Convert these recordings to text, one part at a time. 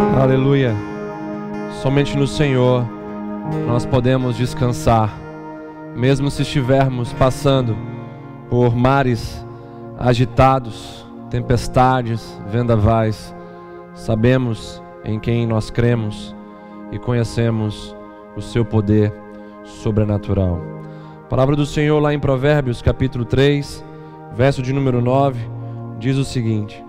Aleluia. Somente no Senhor nós podemos descansar, mesmo se estivermos passando por mares agitados, tempestades, vendavais. Sabemos em quem nós cremos e conhecemos o seu poder sobrenatural. palavra do Senhor lá em Provérbios, capítulo 3, verso de número 9, diz o seguinte: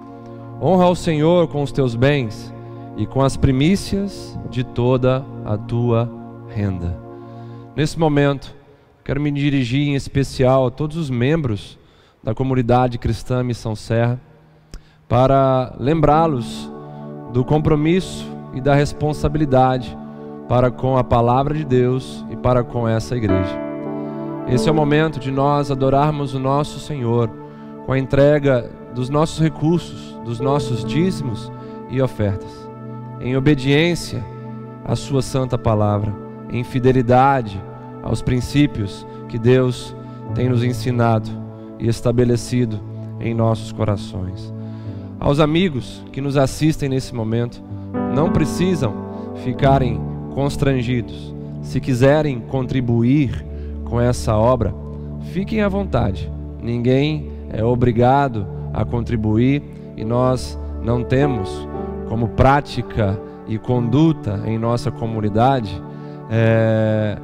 Honra ao Senhor com os teus bens e com as primícias de toda a tua renda. Nesse momento, quero me dirigir em especial a todos os membros da comunidade cristã Missão Serra para lembrá-los do compromisso e da responsabilidade para com a palavra de Deus e para com essa igreja. Esse é o momento de nós adorarmos o nosso Senhor com a entrega dos nossos recursos, dos nossos dízimos e ofertas em obediência à Sua santa palavra, em fidelidade aos princípios que Deus tem nos ensinado e estabelecido em nossos corações. Aos amigos que nos assistem nesse momento, não precisam ficarem constrangidos. Se quiserem contribuir com essa obra, fiquem à vontade. Ninguém é obrigado a contribuir e nós não temos como prática e conduta em nossa comunidade é,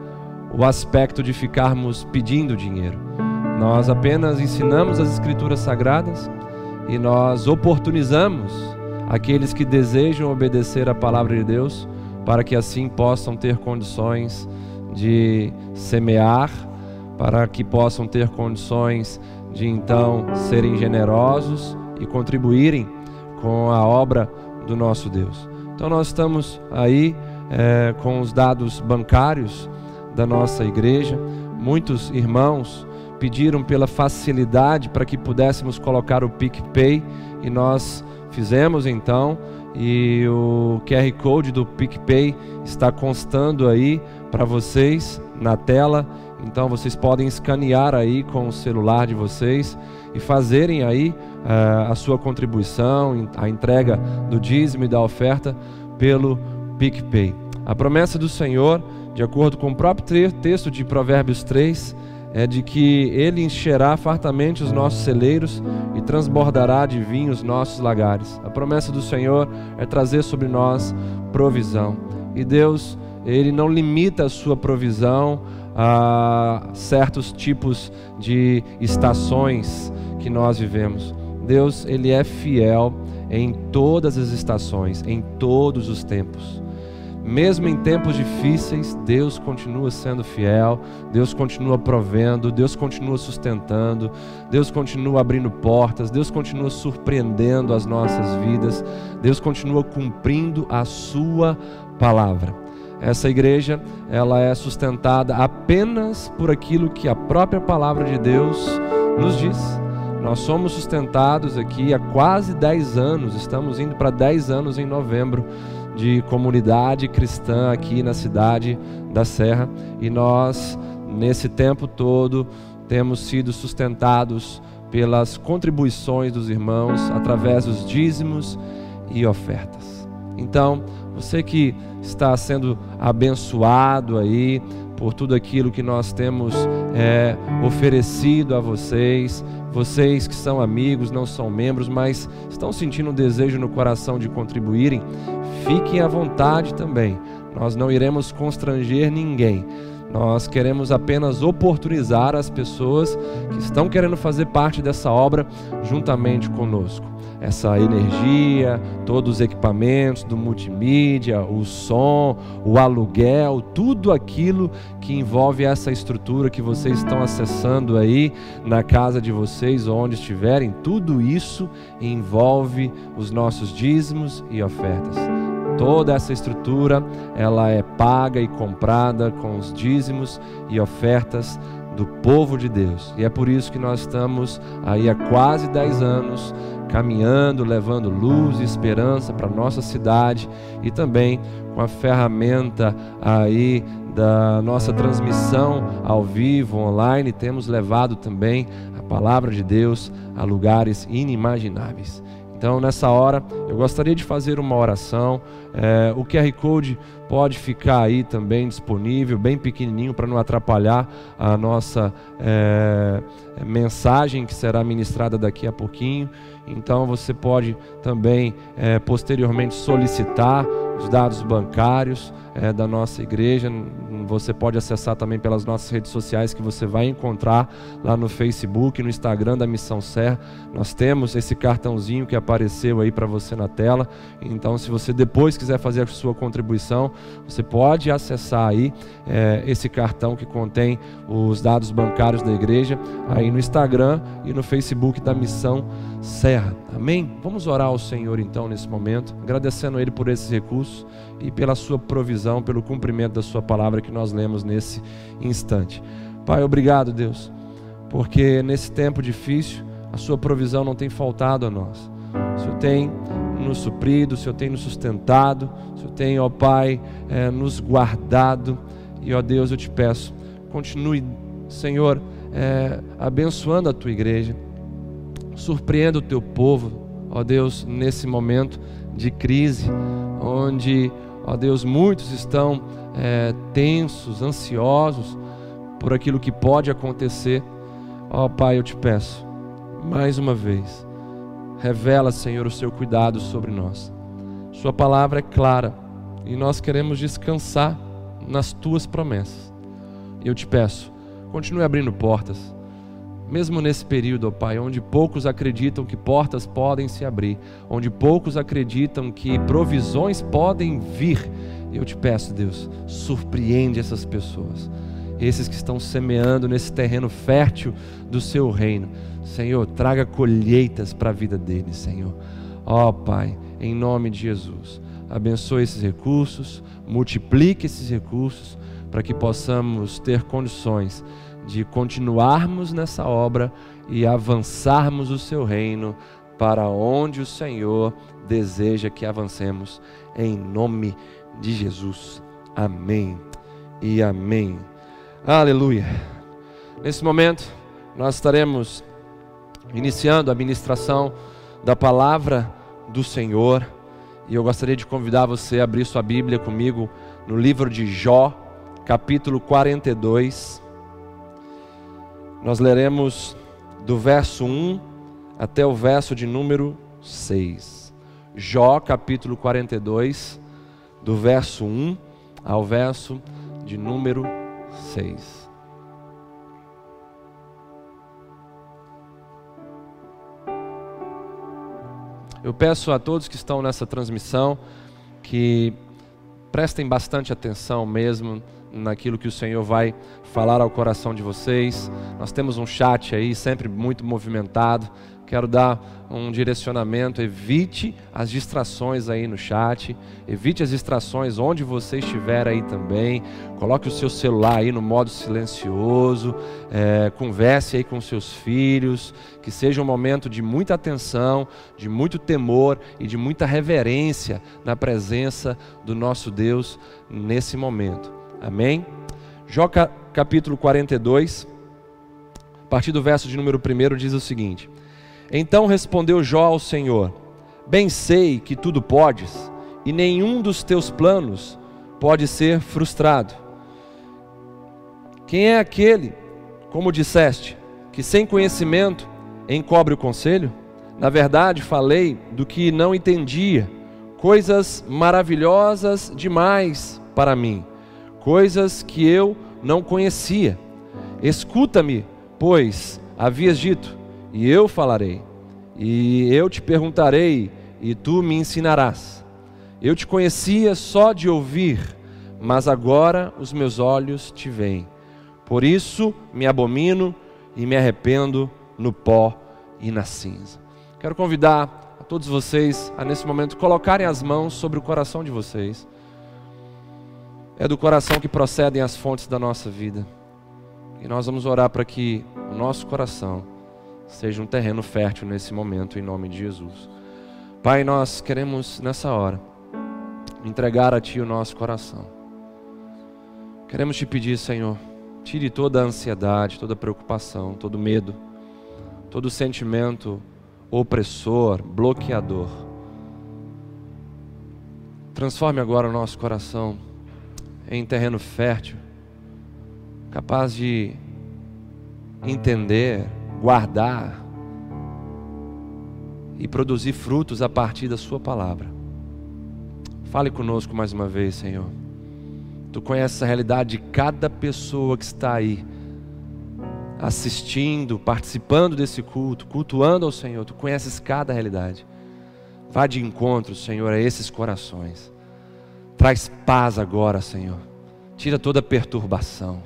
o aspecto de ficarmos pedindo dinheiro. Nós apenas ensinamos as Escrituras Sagradas e nós oportunizamos aqueles que desejam obedecer a palavra de Deus para que assim possam ter condições de semear, para que possam ter condições de então serem generosos e contribuírem com a obra do nosso Deus. Então nós estamos aí é, com os dados bancários da nossa igreja. Muitos irmãos pediram pela facilidade para que pudéssemos colocar o PicPay e nós fizemos então. E o QR Code do PicPay está constando aí para vocês na tela. Então vocês podem escanear aí com o celular de vocês e fazerem aí a sua contribuição, a entrega do dízimo e da oferta pelo PicPay. A promessa do Senhor, de acordo com o próprio texto de Provérbios 3, é de que Ele encherá fartamente os nossos celeiros e transbordará de vinho os nossos lagares. A promessa do Senhor é trazer sobre nós provisão. E Deus, Ele não limita a sua provisão a certos tipos de estações que nós vivemos. Deus, ele é fiel em todas as estações, em todos os tempos. Mesmo em tempos difíceis, Deus continua sendo fiel, Deus continua provendo, Deus continua sustentando, Deus continua abrindo portas, Deus continua surpreendendo as nossas vidas, Deus continua cumprindo a sua palavra. Essa igreja, ela é sustentada apenas por aquilo que a própria palavra de Deus nos diz. Nós somos sustentados aqui há quase 10 anos, estamos indo para 10 anos em novembro de comunidade cristã aqui na cidade da Serra e nós, nesse tempo todo, temos sido sustentados pelas contribuições dos irmãos através dos dízimos e ofertas. Então, você que está sendo abençoado aí por tudo aquilo que nós temos é, oferecido a vocês, vocês que são amigos, não são membros, mas estão sentindo um desejo no coração de contribuírem, fiquem à vontade também. Nós não iremos constranger ninguém. Nós queremos apenas oportunizar as pessoas que estão querendo fazer parte dessa obra juntamente conosco. Essa energia, todos os equipamentos do multimídia, o som, o aluguel, tudo aquilo que envolve essa estrutura que vocês estão acessando aí na casa de vocês, onde estiverem, tudo isso envolve os nossos dízimos e ofertas. Toda essa estrutura, ela é paga e comprada com os dízimos e ofertas do povo de Deus. E é por isso que nós estamos aí há quase 10 anos caminhando, levando luz e esperança para nossa cidade e também com a ferramenta aí da nossa transmissão ao vivo, online, temos levado também a palavra de Deus a lugares inimagináveis. Então, nessa hora, eu gostaria de fazer uma oração. É, o QR Code pode ficar aí também disponível, bem pequenininho, para não atrapalhar a nossa é, mensagem que será ministrada daqui a pouquinho. Então, você pode também, é, posteriormente, solicitar os dados bancários é, da nossa igreja. Você pode acessar também pelas nossas redes sociais que você vai encontrar lá no Facebook, no Instagram da Missão Serra. Nós temos esse cartãozinho que apareceu aí para você na tela. Então, se você depois quiser fazer a sua contribuição, você pode acessar aí é, esse cartão que contém os dados bancários da igreja aí no Instagram e no Facebook da Missão Serra. Amém? Vamos orar ao Senhor então nesse momento, agradecendo a Ele por esses recursos e pela Sua provisão, pelo cumprimento da Sua palavra que nós lemos nesse instante. Pai, obrigado, Deus, porque nesse tempo difícil a Sua provisão não tem faltado a nós. O Senhor tem nos suprido, o Senhor tem nos sustentado, o Senhor tem, ó Pai, é, nos guardado. E, ó Deus, eu te peço, continue, Senhor, é, abençoando a tua igreja Surpreenda o teu povo, ó Deus, nesse momento de crise, onde, ó Deus, muitos estão é, tensos, ansiosos por aquilo que pode acontecer. Ó Pai, eu te peço, mais uma vez, revela, Senhor, o seu cuidado sobre nós. Sua palavra é clara e nós queremos descansar nas tuas promessas. Eu te peço, continue abrindo portas mesmo nesse período, ó Pai, onde poucos acreditam que portas podem se abrir, onde poucos acreditam que provisões podem vir, eu te peço, Deus, surpreende essas pessoas, esses que estão semeando nesse terreno fértil do seu reino. Senhor, traga colheitas para a vida deles, Senhor. Ó Pai, em nome de Jesus, abençoe esses recursos, multiplique esses recursos para que possamos ter condições de continuarmos nessa obra e avançarmos o seu reino para onde o Senhor deseja que avancemos, em nome de Jesus. Amém e amém. Aleluia. Nesse momento, nós estaremos iniciando a ministração da palavra do Senhor. E eu gostaria de convidar você a abrir sua Bíblia comigo no livro de Jó, capítulo 42. Nós leremos do verso 1 até o verso de número 6. Jó, capítulo 42, do verso 1 ao verso de número 6. Eu peço a todos que estão nessa transmissão que prestem bastante atenção mesmo naquilo que o Senhor vai falar ao coração de vocês. Nós temos um chat aí sempre muito movimentado. Quero dar um direcionamento. Evite as distrações aí no chat. Evite as distrações onde você estiver aí também. Coloque o seu celular aí no modo silencioso. É, converse aí com seus filhos. Que seja um momento de muita atenção, de muito temor e de muita reverência na presença do nosso Deus nesse momento. Amém? Jó capítulo 42, a partir do verso de número 1 diz o seguinte: Então respondeu Jó ao Senhor: Bem sei que tudo podes, e nenhum dos teus planos pode ser frustrado. Quem é aquele, como disseste, que sem conhecimento encobre o conselho? Na verdade, falei do que não entendia, coisas maravilhosas demais para mim coisas que eu não conhecia. Escuta-me, pois havias dito, e eu falarei, e eu te perguntarei, e tu me ensinarás. Eu te conhecia só de ouvir, mas agora os meus olhos te veem. Por isso me abomino e me arrependo no pó e na cinza. Quero convidar a todos vocês a nesse momento colocarem as mãos sobre o coração de vocês. É do coração que procedem as fontes da nossa vida. E nós vamos orar para que o nosso coração seja um terreno fértil nesse momento, em nome de Jesus. Pai, nós queremos nessa hora entregar a Ti o nosso coração. Queremos te pedir, Senhor, tire toda a ansiedade, toda a preocupação, todo medo, todo sentimento opressor, bloqueador. Transforme agora o nosso coração em terreno fértil, capaz de entender, guardar e produzir frutos a partir da Sua palavra. Fale conosco mais uma vez, Senhor. Tu conheces a realidade de cada pessoa que está aí, assistindo, participando desse culto, cultuando ao Senhor. Tu conheces cada realidade. Vá de encontro, Senhor, a esses corações. Traz paz agora, Senhor. Tira toda perturbação.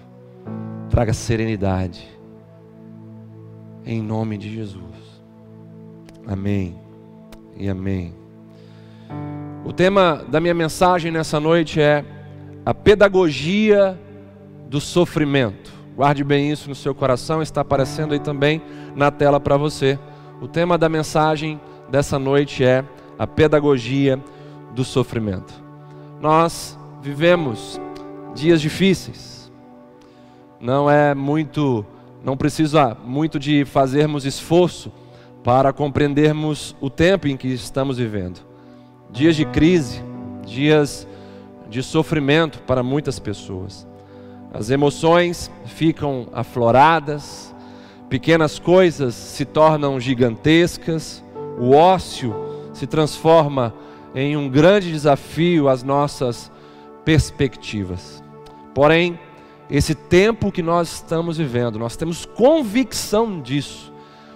Traga serenidade. Em nome de Jesus. Amém e amém. O tema da minha mensagem nessa noite é a pedagogia do sofrimento. Guarde bem isso no seu coração, está aparecendo aí também na tela para você. O tema da mensagem dessa noite é a pedagogia do sofrimento. Nós vivemos dias difíceis. Não é muito, não precisa muito de fazermos esforço para compreendermos o tempo em que estamos vivendo dias de crise, dias de sofrimento para muitas pessoas. As emoções ficam afloradas, pequenas coisas se tornam gigantescas, o ócio se transforma em um grande desafio às nossas perspectivas. Porém, esse tempo que nós estamos vivendo, nós temos convicção disso.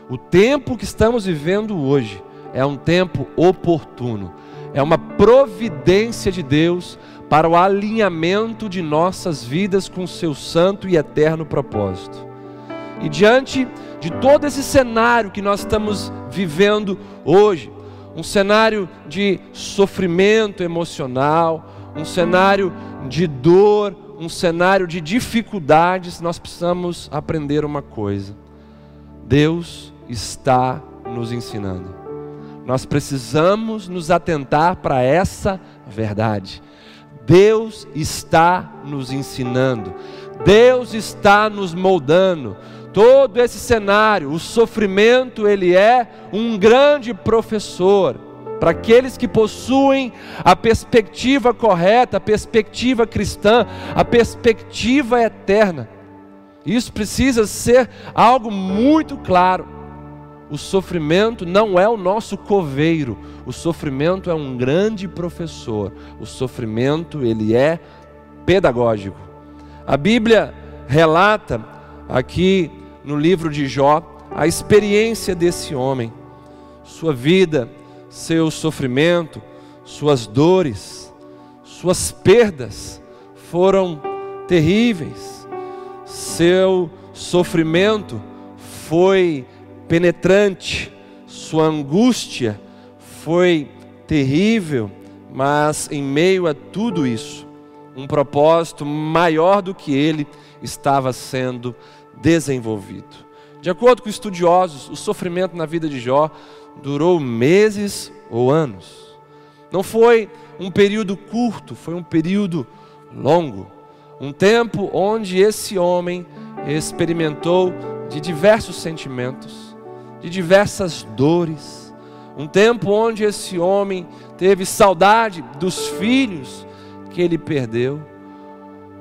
O tempo que estamos vivendo hoje é um tempo oportuno é uma providência de Deus para o alinhamento de nossas vidas com seu santo e eterno propósito. E diante de todo esse cenário que nós estamos vivendo hoje, um cenário de sofrimento emocional, um cenário de dor, um cenário de dificuldades, nós precisamos aprender uma coisa: Deus está nos ensinando. Nós precisamos nos atentar para essa verdade. Deus está nos ensinando, Deus está nos moldando. Todo esse cenário, o sofrimento, ele é um grande professor para aqueles que possuem a perspectiva correta, a perspectiva cristã, a perspectiva eterna. Isso precisa ser algo muito claro. O sofrimento não é o nosso coveiro, o sofrimento é um grande professor. O sofrimento, ele é pedagógico. A Bíblia relata aqui no livro de Jó a experiência desse homem, sua vida, seu sofrimento, suas dores, suas perdas foram terríveis. Seu sofrimento foi penetrante, sua angústia foi terrível, mas em meio a tudo isso, um propósito maior do que ele estava sendo desenvolvido. De acordo com estudiosos, o sofrimento na vida de Jó durou meses ou anos. Não foi um período curto, foi um período longo. Um tempo onde esse homem experimentou de diversos sentimentos, de diversas dores. Um tempo onde esse homem teve saudade dos filhos que ele perdeu.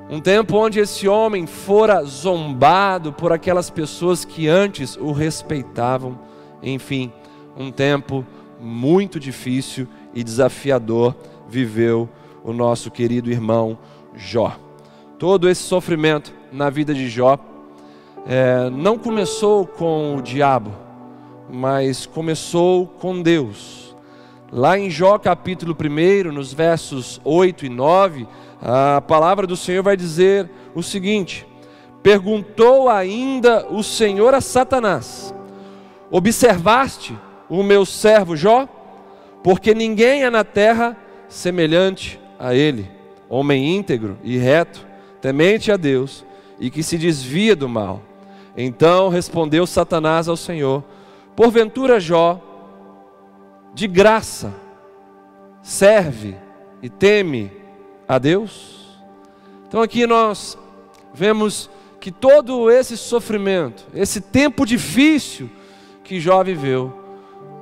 Um tempo onde esse homem fora zombado por aquelas pessoas que antes o respeitavam. Enfim, um tempo muito difícil e desafiador viveu o nosso querido irmão Jó. Todo esse sofrimento na vida de Jó é, não começou com o diabo, mas começou com Deus. Lá em Jó capítulo 1, nos versos 8 e 9, a palavra do Senhor vai dizer o seguinte: Perguntou ainda o Senhor a Satanás: Observaste o meu servo Jó? Porque ninguém é na terra semelhante a ele, homem íntegro e reto, temente a Deus e que se desvia do mal. Então respondeu Satanás ao Senhor: Porventura Jó, de graça, serve e teme a Deus? Então aqui nós vemos que todo esse sofrimento, esse tempo difícil que Jó viveu,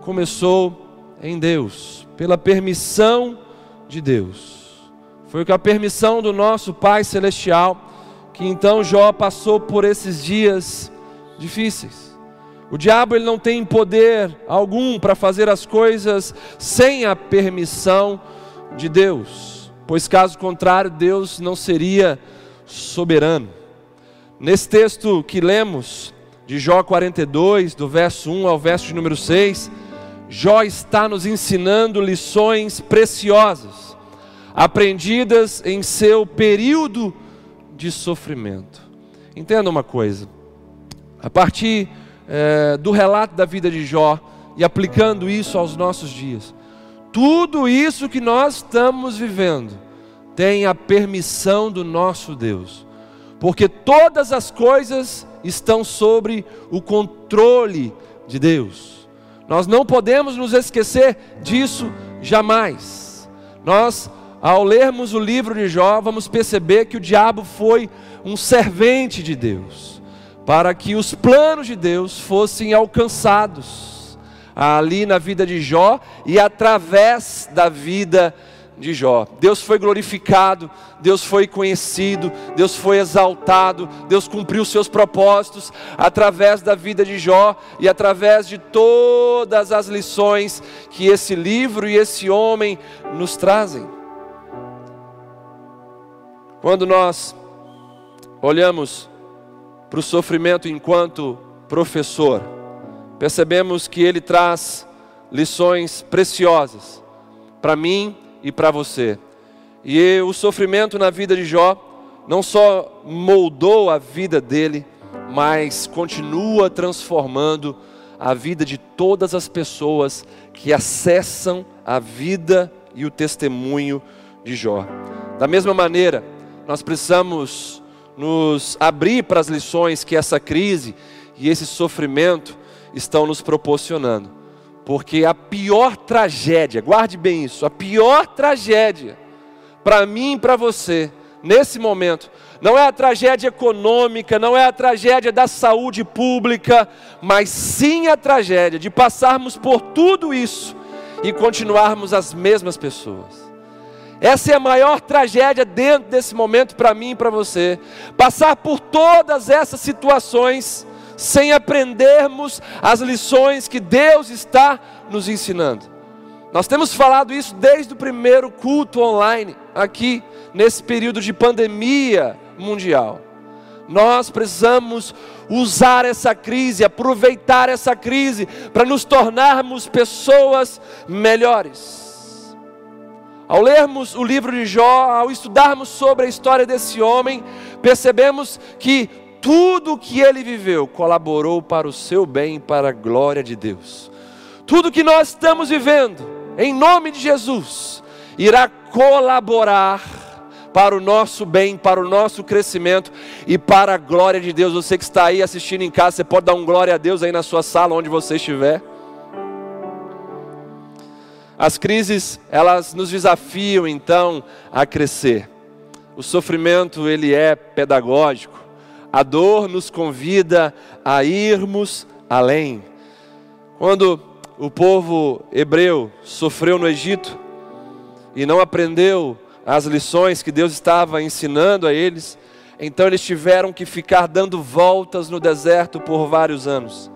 começou em Deus, pela permissão de Deus. Foi com a permissão do nosso Pai Celestial que então Jó passou por esses dias difíceis. O diabo ele não tem poder algum para fazer as coisas sem a permissão de Deus, pois caso contrário Deus não seria soberano. Nesse texto que lemos, de Jó 42, do verso 1 ao verso de número 6, Jó está nos ensinando lições preciosas, aprendidas em seu período de sofrimento. Entenda uma coisa, a partir é, do relato da vida de Jó e aplicando isso aos nossos dias, tudo isso que nós estamos vivendo tem a permissão do nosso Deus, porque todas as coisas estão sobre o controle de Deus. Nós não podemos nos esquecer disso jamais. Nós, ao lermos o livro de Jó, vamos perceber que o diabo foi um servente de Deus, para que os planos de Deus fossem alcançados ali na vida de Jó e através da vida de Jó. Deus foi glorificado, Deus foi conhecido, Deus foi exaltado, Deus cumpriu seus propósitos através da vida de Jó e através de todas as lições que esse livro e esse homem nos trazem. Quando nós olhamos para o sofrimento enquanto professor, percebemos que ele traz lições preciosas para mim e para você. E o sofrimento na vida de Jó não só moldou a vida dele, mas continua transformando a vida de todas as pessoas que acessam a vida e o testemunho de Jó. Da mesma maneira, nós precisamos nos abrir para as lições que essa crise e esse sofrimento estão nos proporcionando. Porque a pior tragédia, guarde bem isso, a pior tragédia para mim e para você, nesse momento, não é a tragédia econômica, não é a tragédia da saúde pública, mas sim a tragédia de passarmos por tudo isso e continuarmos as mesmas pessoas. Essa é a maior tragédia dentro desse momento para mim e para você. Passar por todas essas situações sem aprendermos as lições que Deus está nos ensinando. Nós temos falado isso desde o primeiro culto online, aqui, nesse período de pandemia mundial. Nós precisamos usar essa crise, aproveitar essa crise, para nos tornarmos pessoas melhores. Ao lermos o livro de Jó, ao estudarmos sobre a história desse homem, percebemos que tudo que ele viveu colaborou para o seu bem para a glória de Deus. Tudo que nós estamos vivendo, em nome de Jesus, irá colaborar para o nosso bem, para o nosso crescimento e para a glória de Deus. Você que está aí assistindo em casa, você pode dar um glória a Deus aí na sua sala, onde você estiver. As crises, elas nos desafiam então a crescer. O sofrimento, ele é pedagógico. A dor nos convida a irmos além. Quando o povo hebreu sofreu no Egito e não aprendeu as lições que Deus estava ensinando a eles, então eles tiveram que ficar dando voltas no deserto por vários anos.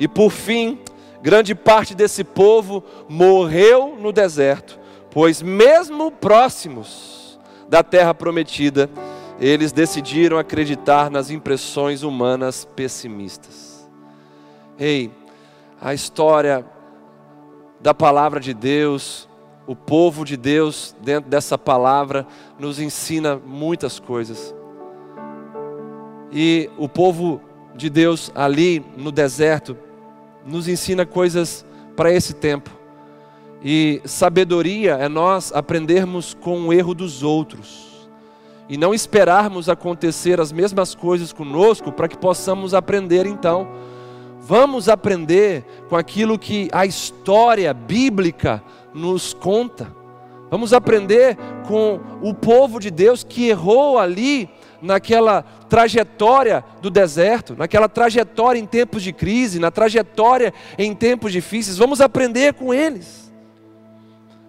E por fim, grande parte desse povo morreu no deserto, pois mesmo próximos da terra prometida, eles decidiram acreditar nas impressões humanas pessimistas. Ei, a história da palavra de Deus, o povo de Deus, dentro dessa palavra, nos ensina muitas coisas. E o povo de Deus ali no deserto nos ensina coisas para esse tempo. E sabedoria é nós aprendermos com o erro dos outros e não esperarmos acontecer as mesmas coisas conosco para que possamos aprender então. Vamos aprender com aquilo que a história bíblica nos conta. Vamos aprender com o povo de Deus que errou ali naquela trajetória do deserto, naquela trajetória em tempos de crise, na trajetória em tempos difíceis. Vamos aprender com eles.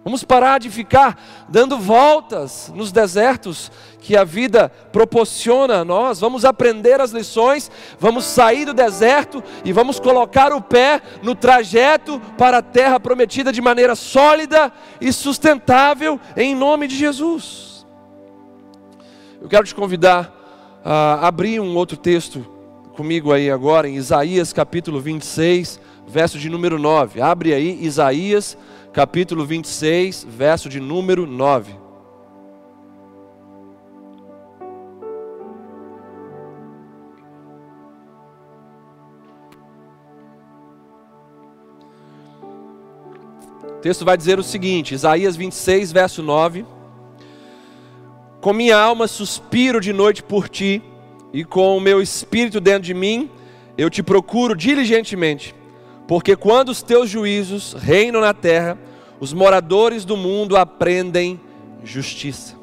Vamos parar de ficar dando voltas nos desertos que a vida proporciona a nós. Vamos aprender as lições, vamos sair do deserto e vamos colocar o pé no trajeto para a terra prometida de maneira sólida e sustentável, em nome de Jesus. Eu quero te convidar a abrir um outro texto comigo aí agora, em Isaías capítulo 26, verso de número 9. Abre aí, Isaías capítulo 26, verso de número 9. O texto vai dizer o seguinte, Isaías 26, verso 9: Com minha alma suspiro de noite por ti, e com o meu espírito dentro de mim, eu te procuro diligentemente porque quando os teus juízos reinam na terra, os moradores do mundo aprendem justiça.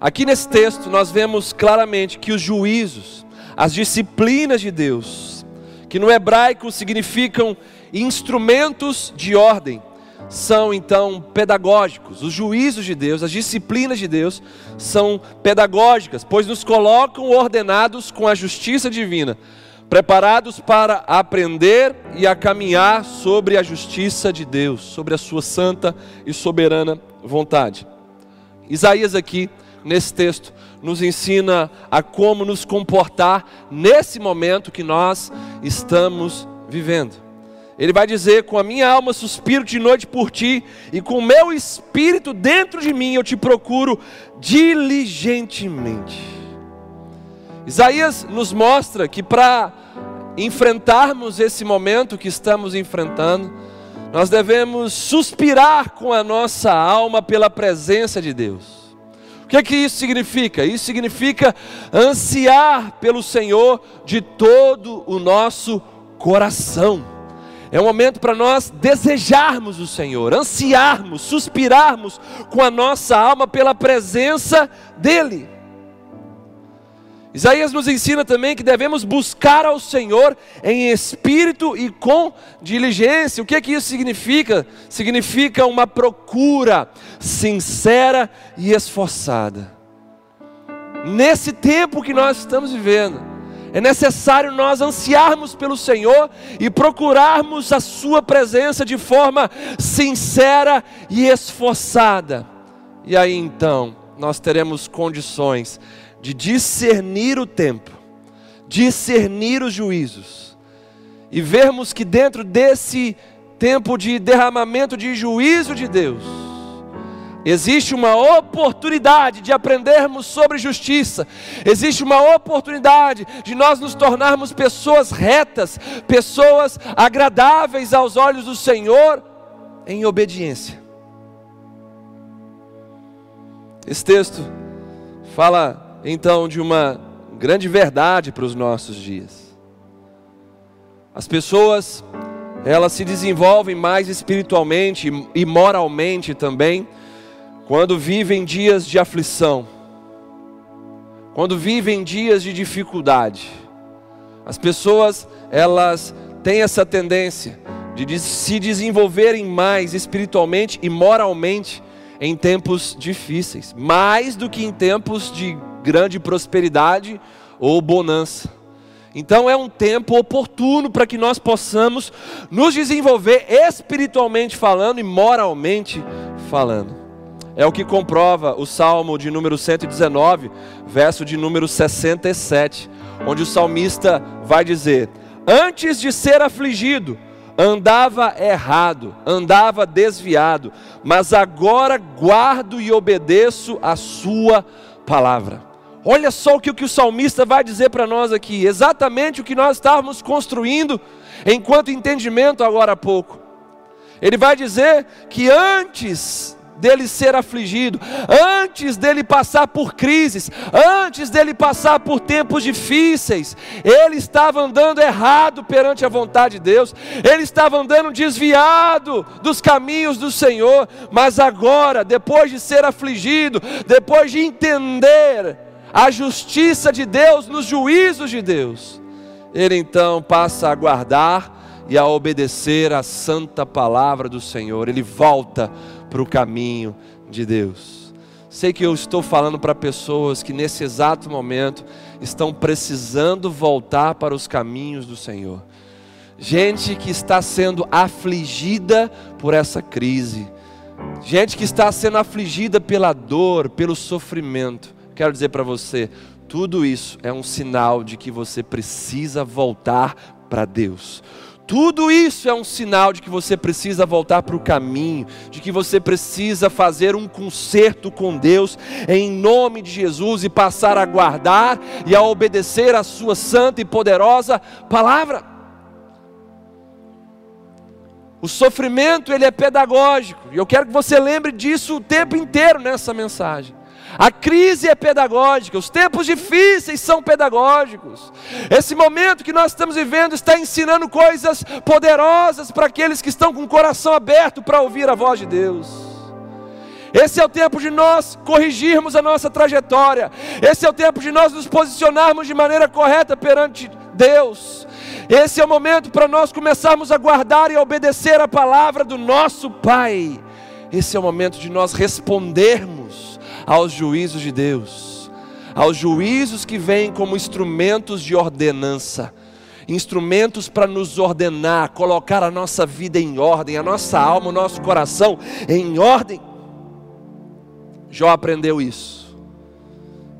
Aqui nesse texto nós vemos claramente que os juízos, as disciplinas de Deus, que no hebraico significam instrumentos de ordem, são então pedagógicos. Os juízos de Deus, as disciplinas de Deus são pedagógicas, pois nos colocam ordenados com a justiça divina preparados para aprender e a caminhar sobre a justiça de Deus, sobre a sua santa e soberana vontade. Isaías aqui, nesse texto, nos ensina a como nos comportar nesse momento que nós estamos vivendo. Ele vai dizer: Com a minha alma suspiro de noite por ti, e com o meu espírito dentro de mim eu te procuro diligentemente. Isaías nos mostra que para enfrentarmos esse momento que estamos enfrentando, nós devemos suspirar com a nossa alma pela presença de Deus. O que é que isso significa? Isso significa ansiar pelo Senhor de todo o nosso coração. É um momento para nós desejarmos o Senhor, ansiarmos, suspirarmos com a nossa alma pela presença dEle. Isaías nos ensina também que devemos buscar ao Senhor em espírito e com diligência. O que é que isso significa? Significa uma procura sincera e esforçada. Nesse tempo que nós estamos vivendo, é necessário nós ansiarmos pelo Senhor e procurarmos a Sua presença de forma sincera e esforçada. E aí então, nós teremos condições de discernir o tempo, discernir os juízos, e vermos que dentro desse tempo de derramamento de juízo de Deus, existe uma oportunidade de aprendermos sobre justiça, existe uma oportunidade de nós nos tornarmos pessoas retas, pessoas agradáveis aos olhos do Senhor, em obediência. Esse texto fala então de uma grande verdade para os nossos dias. As pessoas, elas se desenvolvem mais espiritualmente e moralmente também quando vivem dias de aflição, quando vivem dias de dificuldade. As pessoas, elas têm essa tendência de se desenvolverem mais espiritualmente e moralmente em tempos difíceis, mais do que em tempos de grande prosperidade ou bonança. Então é um tempo oportuno para que nós possamos nos desenvolver espiritualmente falando e moralmente falando. É o que comprova o Salmo de número 119, verso de número 67, onde o salmista vai dizer: Antes de ser afligido, andava errado, andava desviado, mas agora guardo e obedeço a Sua palavra. Olha só o que, o salmista vai dizer para nós aqui, exatamente o que nós estávamos construindo enquanto entendimento agora há pouco. Ele vai dizer que antes dele ser afligido, antes dele passar por crises, antes dele passar por tempos difíceis, ele estava andando errado perante a vontade de Deus, ele estava andando desviado dos caminhos do Senhor, mas agora, depois de ser afligido, depois de entender a justiça de Deus, nos juízos de Deus, ele então passa a guardar e a obedecer a santa palavra do Senhor, ele volta para o caminho de Deus. Sei que eu estou falando para pessoas que nesse exato momento estão precisando voltar para os caminhos do Senhor. Gente que está sendo afligida por essa crise, gente que está sendo afligida pela dor, pelo sofrimento. Quero dizer para você, tudo isso é um sinal de que você precisa voltar para Deus. Tudo isso é um sinal de que você precisa voltar para o caminho, de que você precisa fazer um conserto com Deus em nome de Jesus e passar a guardar e a obedecer a Sua santa e poderosa palavra. O sofrimento ele é pedagógico e eu quero que você lembre disso o tempo inteiro nessa mensagem. A crise é pedagógica, os tempos difíceis são pedagógicos. Esse momento que nós estamos vivendo está ensinando coisas poderosas para aqueles que estão com o coração aberto para ouvir a voz de Deus. Esse é o tempo de nós corrigirmos a nossa trajetória. Esse é o tempo de nós nos posicionarmos de maneira correta perante Deus. Esse é o momento para nós começarmos a guardar e a obedecer a palavra do nosso Pai. Esse é o momento de nós respondermos aos juízos de Deus, aos juízos que vêm como instrumentos de ordenança, instrumentos para nos ordenar, colocar a nossa vida em ordem, a nossa alma, o nosso coração em ordem. Jó aprendeu isso,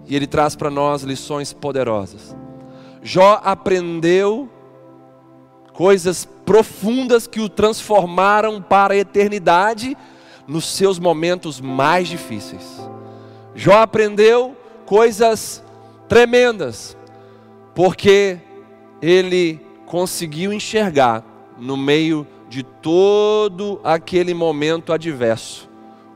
e ele traz para nós lições poderosas. Jó aprendeu coisas profundas que o transformaram para a eternidade nos seus momentos mais difíceis. Jó aprendeu coisas tremendas, porque ele conseguiu enxergar no meio de todo aquele momento adverso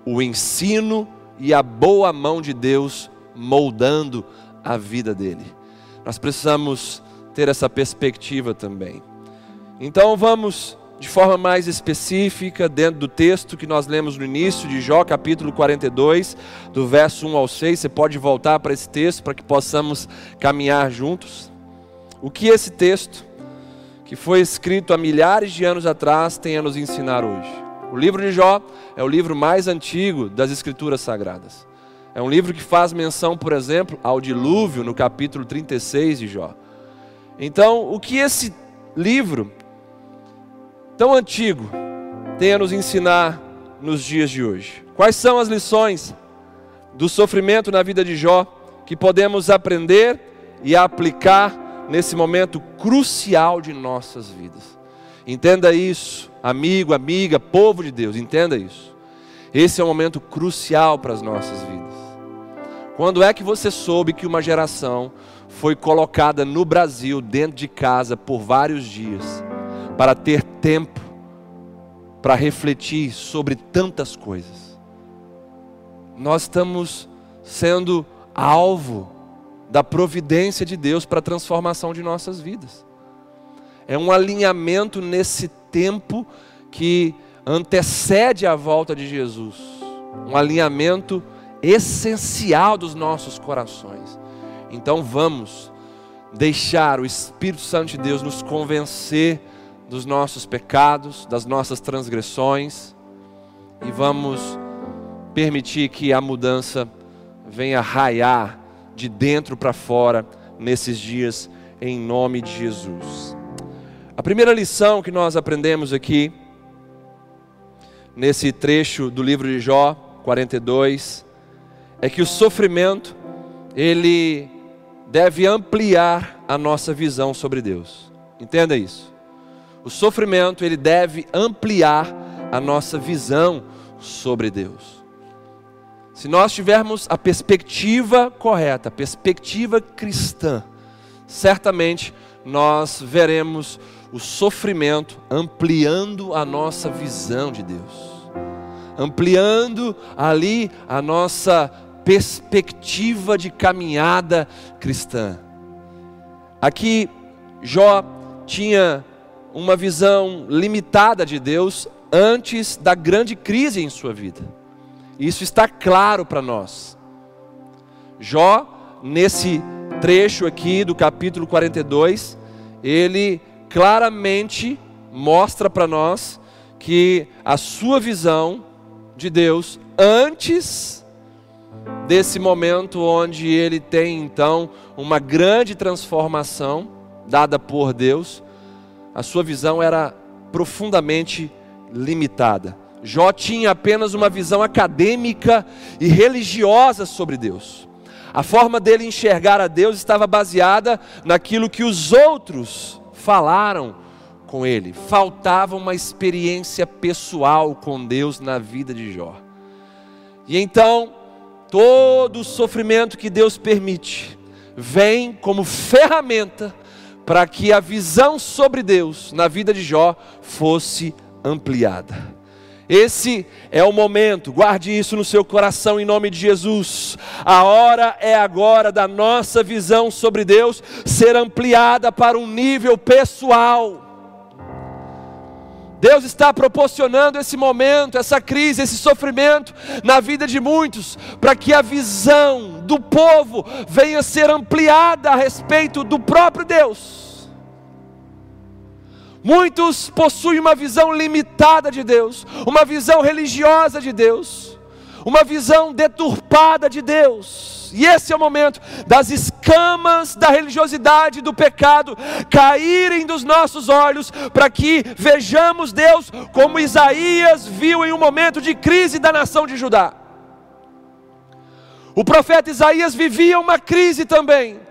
o ensino e a boa mão de Deus moldando a vida dele. Nós precisamos ter essa perspectiva também. Então vamos de forma mais específica, dentro do texto que nós lemos no início de Jó, capítulo 42, do verso 1 ao 6. Você pode voltar para esse texto para que possamos caminhar juntos. O que esse texto, que foi escrito há milhares de anos atrás, tem a nos ensinar hoje? O livro de Jó é o livro mais antigo das Escrituras Sagradas. É um livro que faz menção, por exemplo, ao dilúvio no capítulo 36 de Jó. Então, o que esse livro tão antigo tem a nos ensinar nos dias de hoje? Quais são as lições do sofrimento na vida de Jó que podemos aprender e aplicar nesse momento crucial de nossas vidas? Entenda isso, amigo, amiga, povo de Deus, entenda isso. Esse é um momento crucial para as nossas vidas. Quando é que você soube que uma geração foi colocada no Brasil, dentro de casa, por vários dias? Para ter tempo para refletir sobre tantas coisas. Nós estamos sendo alvo da providência de Deus para a transformação de nossas vidas. É um alinhamento nesse tempo que antecede a volta de Jesus, um alinhamento essencial dos nossos corações. Então vamos deixar o Espírito Santo de Deus nos convencer dos nossos pecados, das nossas transgressões e vamos permitir que a mudança venha raiar de dentro para fora nesses dias, em nome de Jesus. A primeira lição que nós aprendemos aqui, nesse trecho do livro de Jó 42, é que o sofrimento, ele deve ampliar a nossa visão sobre Deus. Entenda isso. O sofrimento ele deve ampliar a nossa visão sobre Deus. Se nós tivermos a perspectiva correta, a perspectiva cristã, certamente nós veremos o sofrimento ampliando a nossa visão de Deus, ampliando ali a nossa perspectiva de caminhada cristã. Aqui Jó tinha uma visão limitada de Deus antes da grande crise em sua vida. Isso está claro para nós. Jó nesse trecho aqui do capítulo 42, ele claramente mostra para nós que a sua visão de Deus antes desse momento onde ele tem então uma grande transformação dada por Deus, a sua visão era profundamente limitada. Jó tinha apenas uma visão acadêmica e religiosa sobre Deus. A forma dele enxergar a Deus estava baseada naquilo que os outros falaram com ele. Faltava uma experiência pessoal com Deus na vida de Jó. E então, todo o sofrimento que Deus permite vem como ferramenta para que a visão sobre Deus na vida de Jó fosse ampliada. Esse é o momento, guarde isso no seu coração em nome de Jesus. A hora é agora da nossa visão sobre Deus ser ampliada para um nível pessoal. Deus está proporcionando esse momento, essa crise, esse sofrimento na vida de muitos, para que a visão do povo venha ser ampliada a respeito do próprio Deus. Muitos possuem uma visão limitada de Deus, uma visão religiosa de Deus, uma visão deturpada de Deus. E esse é o momento das escamas da religiosidade, do pecado, caírem dos nossos olhos, para que vejamos Deus como Isaías viu em um momento de crise da nação de Judá. O profeta Isaías vivia uma crise também.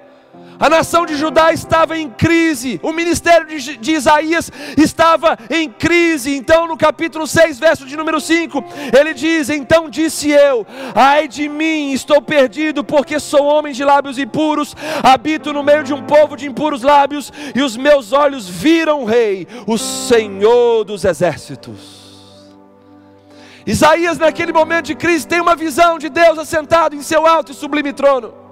A nação de Judá estava em crise, o ministério de, de, Isaías estava em crise. Então, no capítulo 6, verso de número 5, ele diz: Então disse eu, ai de mim, estou perdido, porque sou homem de lábios impuros, habito no meio de um povo de impuros lábios, e os meus olhos viram o Rei, o Senhor dos exércitos. Isaías, naquele momento de crise, tem uma visão de Deus assentado em seu alto e sublime trono.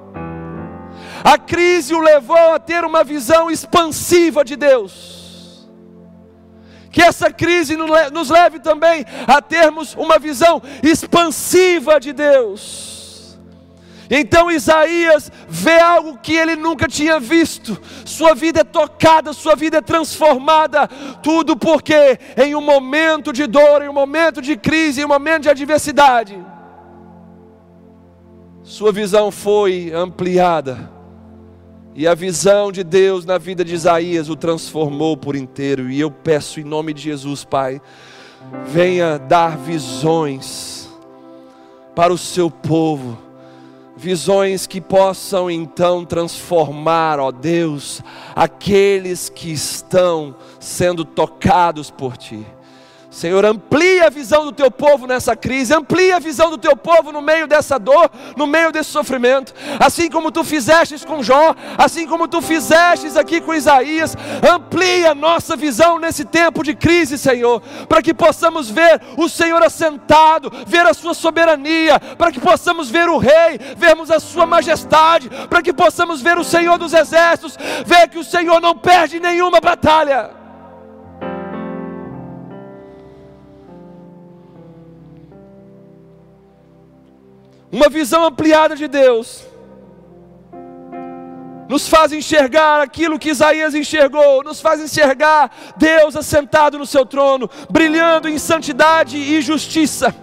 A crise o levou a ter uma visão expansiva de Deus. Que essa crise nos leve também a termos uma visão expansiva de Deus. Então Isaías vê algo que ele nunca tinha visto. Sua vida é tocada, sua vida é transformada. Tudo porque em um momento de dor, em um momento de crise, em um momento de adversidade, sua visão foi ampliada e a visão de Deus na vida de Isaías o transformou por inteiro. E eu peço em nome de Jesus, Pai, venha dar visões para o seu povo, visões que possam então transformar, ó Deus, aqueles que estão sendo tocados por Ti. Senhor, amplia a visão do teu povo nessa crise, amplia a visão do teu povo no meio dessa dor, no meio desse sofrimento, assim como tu fizestes com Jó, assim como tu fizestes aqui com Isaías, amplia a nossa visão nesse tempo de crise, Senhor, para que possamos ver o Senhor assentado, ver a sua soberania, para que possamos ver o Rei, vermos a sua majestade, para que possamos ver o Senhor dos exércitos, ver que o Senhor não perde nenhuma batalha. Uma visão ampliada de Deus, nos faz enxergar aquilo que Isaías enxergou, nos faz enxergar Deus assentado no seu trono, brilhando em santidade e justiça.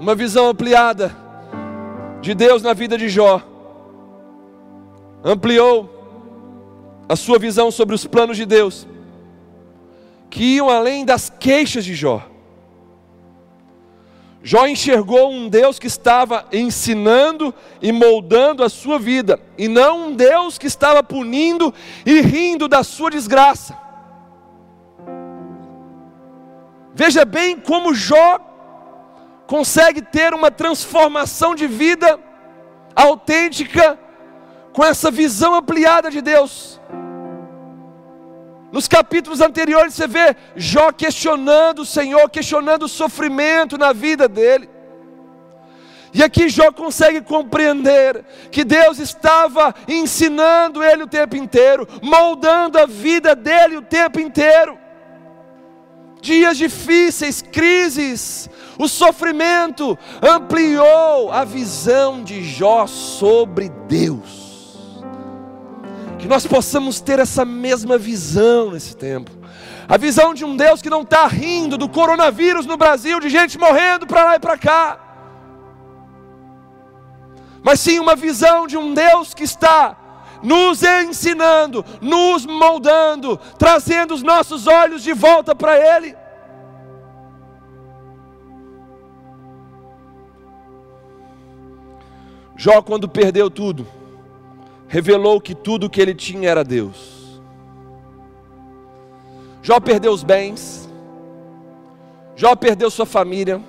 Uma visão ampliada de Deus na vida de Jó, ampliou a sua visão sobre os planos de Deus, que iam além das queixas de Jó Jó enxergou um Deus que estava ensinando e moldando a sua vida, e não um Deus que estava punindo e rindo da sua desgraça. Veja bem como Jó consegue ter uma transformação de vida autêntica com essa visão ampliada de Deus. Nos capítulos anteriores você vê Jó questionando o Senhor, questionando o sofrimento na vida dele. E aqui Jó consegue compreender que Deus estava ensinando ele o tempo inteiro, moldando a vida dele o tempo inteiro. Dias difíceis, crises, O sofrimento ampliou a visão de Jó sobre Deus. Que nós possamos ter essa mesma visão nesse tempo. A visão de um Deus que não está rindo do coronavírus no Brasil, de gente morrendo para lá e para cá. Mas sim uma visão de um Deus que está nos ensinando, nos moldando, trazendo os nossos olhos de volta para Ele. Jó, quando perdeu tudo, revelou que tudo que ele tinha era Deus. Jó perdeu os bens, Jó perdeu sua família,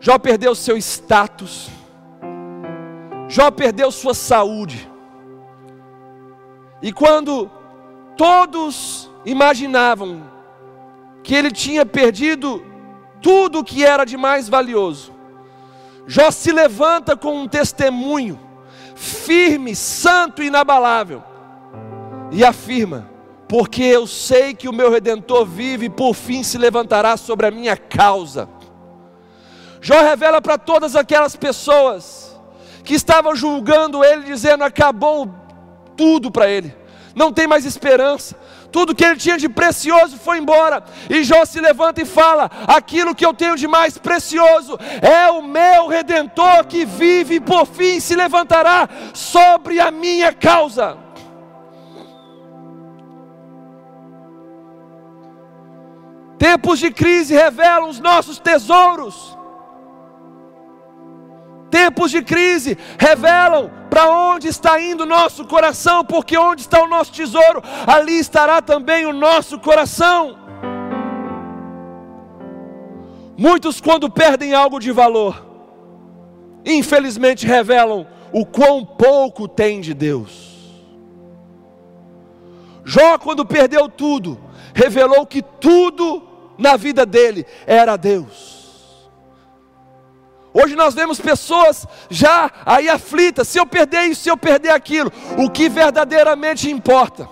Jó perdeu seu status, Jó perdeu sua saúde. E quando todos imaginavam que ele tinha perdido tudo o que era de mais valioso, Jó se levanta com um testemunho firme, santo e inabalável. E afirma: Porque eu sei que o meu redentor vive e por fim se levantará sobre a minha causa. Jó revela para todas aquelas pessoas que estavam julgando ele, dizendo: acabou tudo para ele, não tem mais esperança, tudo que ele tinha de precioso foi embora. E Jó se levanta e fala: Aquilo que eu tenho de mais precioso é o meu redentor que vive e por fim se levantará sobre a minha causa. Tempos de crise revelam os nossos tesouros. Tempos de crise revelam para onde está indo o nosso coração, porque onde está o nosso tesouro, ali estará também o nosso coração. Muitos, quando perdem algo de valor, infelizmente revelam o quão pouco tem de Deus. Jó, quando perdeu tudo, revelou que tudo na vida dele era Deus. Hoje nós vemos pessoas já aí aflitas: se eu perder isso, se eu perder aquilo, o que verdadeiramente importa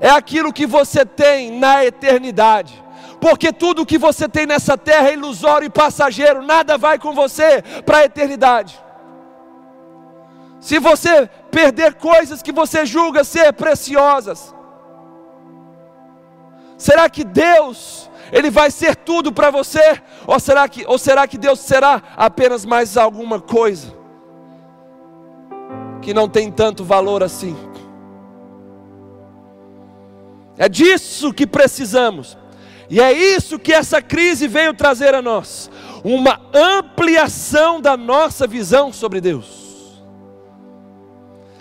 é aquilo que você tem na eternidade. Porque tudo que você tem nessa terra é ilusório e passageiro, nada vai com você para a eternidade. Se você perder coisas que você julga ser preciosas, será que Deus ele vai ser tudo para você? Ou será, que, ou será que Deus será apenas mais alguma coisa que não tem tanto valor assim? É disso que precisamos, e é isso que essa crise veio trazer a nós uma ampliação da nossa visão sobre Deus.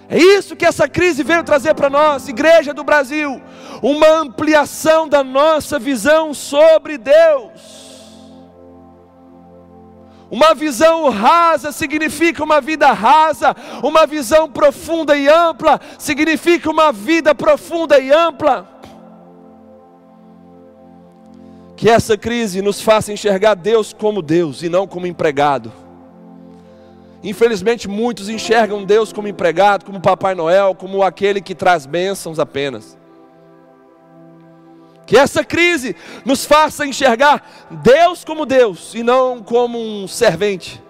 É isso que essa crise veio trazer para nós, Igreja do Brasil, uma ampliação da nossa visão sobre Deus. Uma visão rasa significa uma vida rasa, uma visão profunda e ampla significa uma vida profunda e ampla. Que essa crise nos faça enxergar Deus como Deus e não como empregado. Infelizmente, muitos enxergam Deus como empregado, como Papai Noel, como aquele que traz bênçãos apenas. Que essa crise nos faça enxergar Deus como Deus e não como um servente.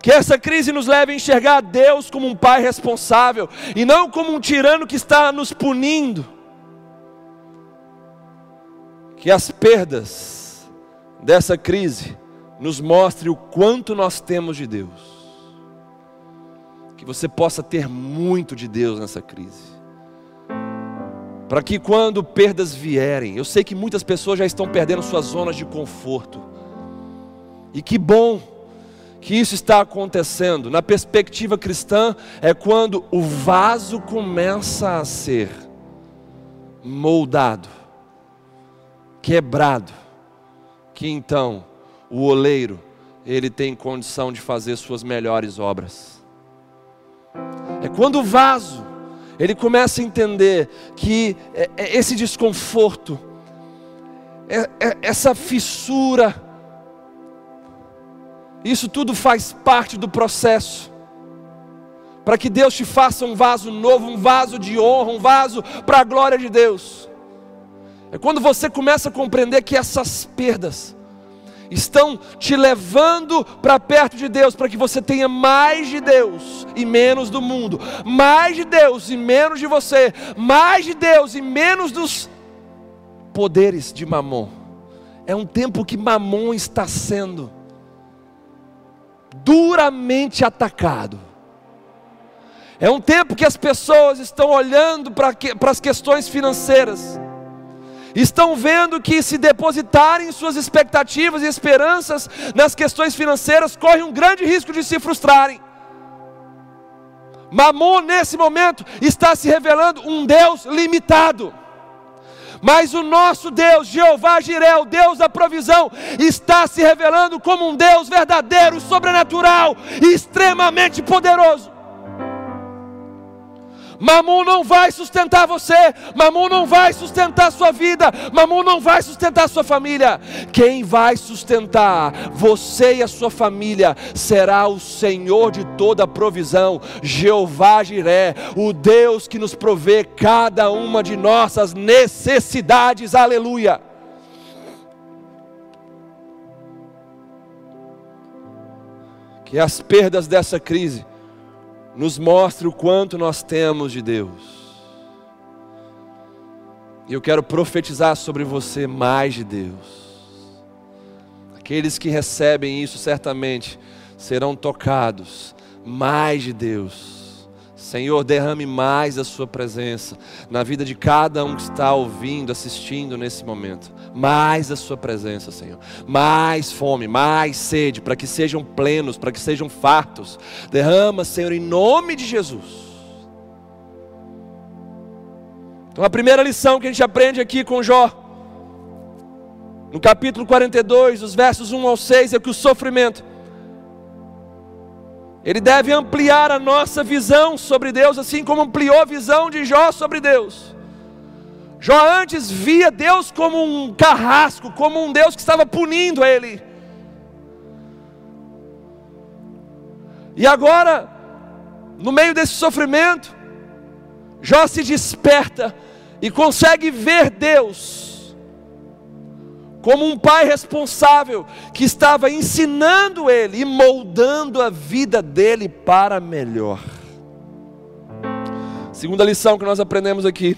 Que essa crise nos leve a enxergar Deus como um pai responsável e não como um tirano que está nos punindo. Que as perdas dessa crise nos mostre o quanto nós temos de Deus você possa ter muito de Deus nessa crise. Para que quando perdas vierem, eu sei que muitas pessoas já estão perdendo suas zonas de conforto. E que bom que isso está acontecendo. Na perspectiva cristã, é quando o vaso começa a ser moldado, quebrado, que então o oleiro, ele tem condição de fazer suas melhores obras. É quando o vaso ele começa a entender que é, é esse desconforto, é, essa fissura, isso tudo faz parte do processo. Para que Deus te faça um vaso novo, um vaso de honra, um vaso para a glória de Deus. É quando você começa a compreender que essas perdas estão te levando para perto de Deus, para que você tenha mais de Deus e menos do mundo, mais de Deus e menos de você, mais de Deus e menos dos poderes de Mamon. É um tempo que Mamon está sendo duramente atacado. É um tempo que as pessoas estão olhando para, que, as questões financeiras estão vendo que se depositarem suas expectativas e esperanças nas questões financeiras, correm um grande risco de se frustrarem. Mamon, nesse momento, está se revelando um Deus limitado. Mas o nosso Deus, Jeová Jiré, o Deus da provisão, está se revelando como um Deus verdadeiro, sobrenatural e extremamente poderoso. Mamon não vai sustentar você, Mamon não vai sustentar sua vida, Mamon não vai sustentar sua família. Quem vai sustentar você e a sua família será o Senhor de toda a provisão, Jeová Jiré, o Deus que nos provê cada uma de nossas necessidades. Aleluia. Que as perdas dessa crise nos mostre o quanto nós temos de Deus. E eu quero profetizar sobre você mais de Deus. Aqueles que recebem isso certamente serão tocados mais de Deus Senhor, derrame mais a Sua presença na vida de cada um que está ouvindo, assistindo nesse momento. Mais a Sua presença, Senhor. Mais fome, mais sede, para que sejam plenos, para que sejam fartos. Derrama, Senhor, em nome de Jesus. Então, a primeira lição que a gente aprende aqui com Jó, no capítulo 42, os versos 1 ao 6, é que o sofrimento ele deve ampliar a nossa visão sobre Deus, assim como ampliou a visão de Jó sobre Deus. Jó antes via Deus como um carrasco, como um Deus que estava punindo ele. E agora, no meio desse sofrimento, Jó se desperta e consegue ver Deus como um pai responsável que estava ensinando ele e moldando a vida dele para melhor. Segunda lição que nós aprendemos aqui: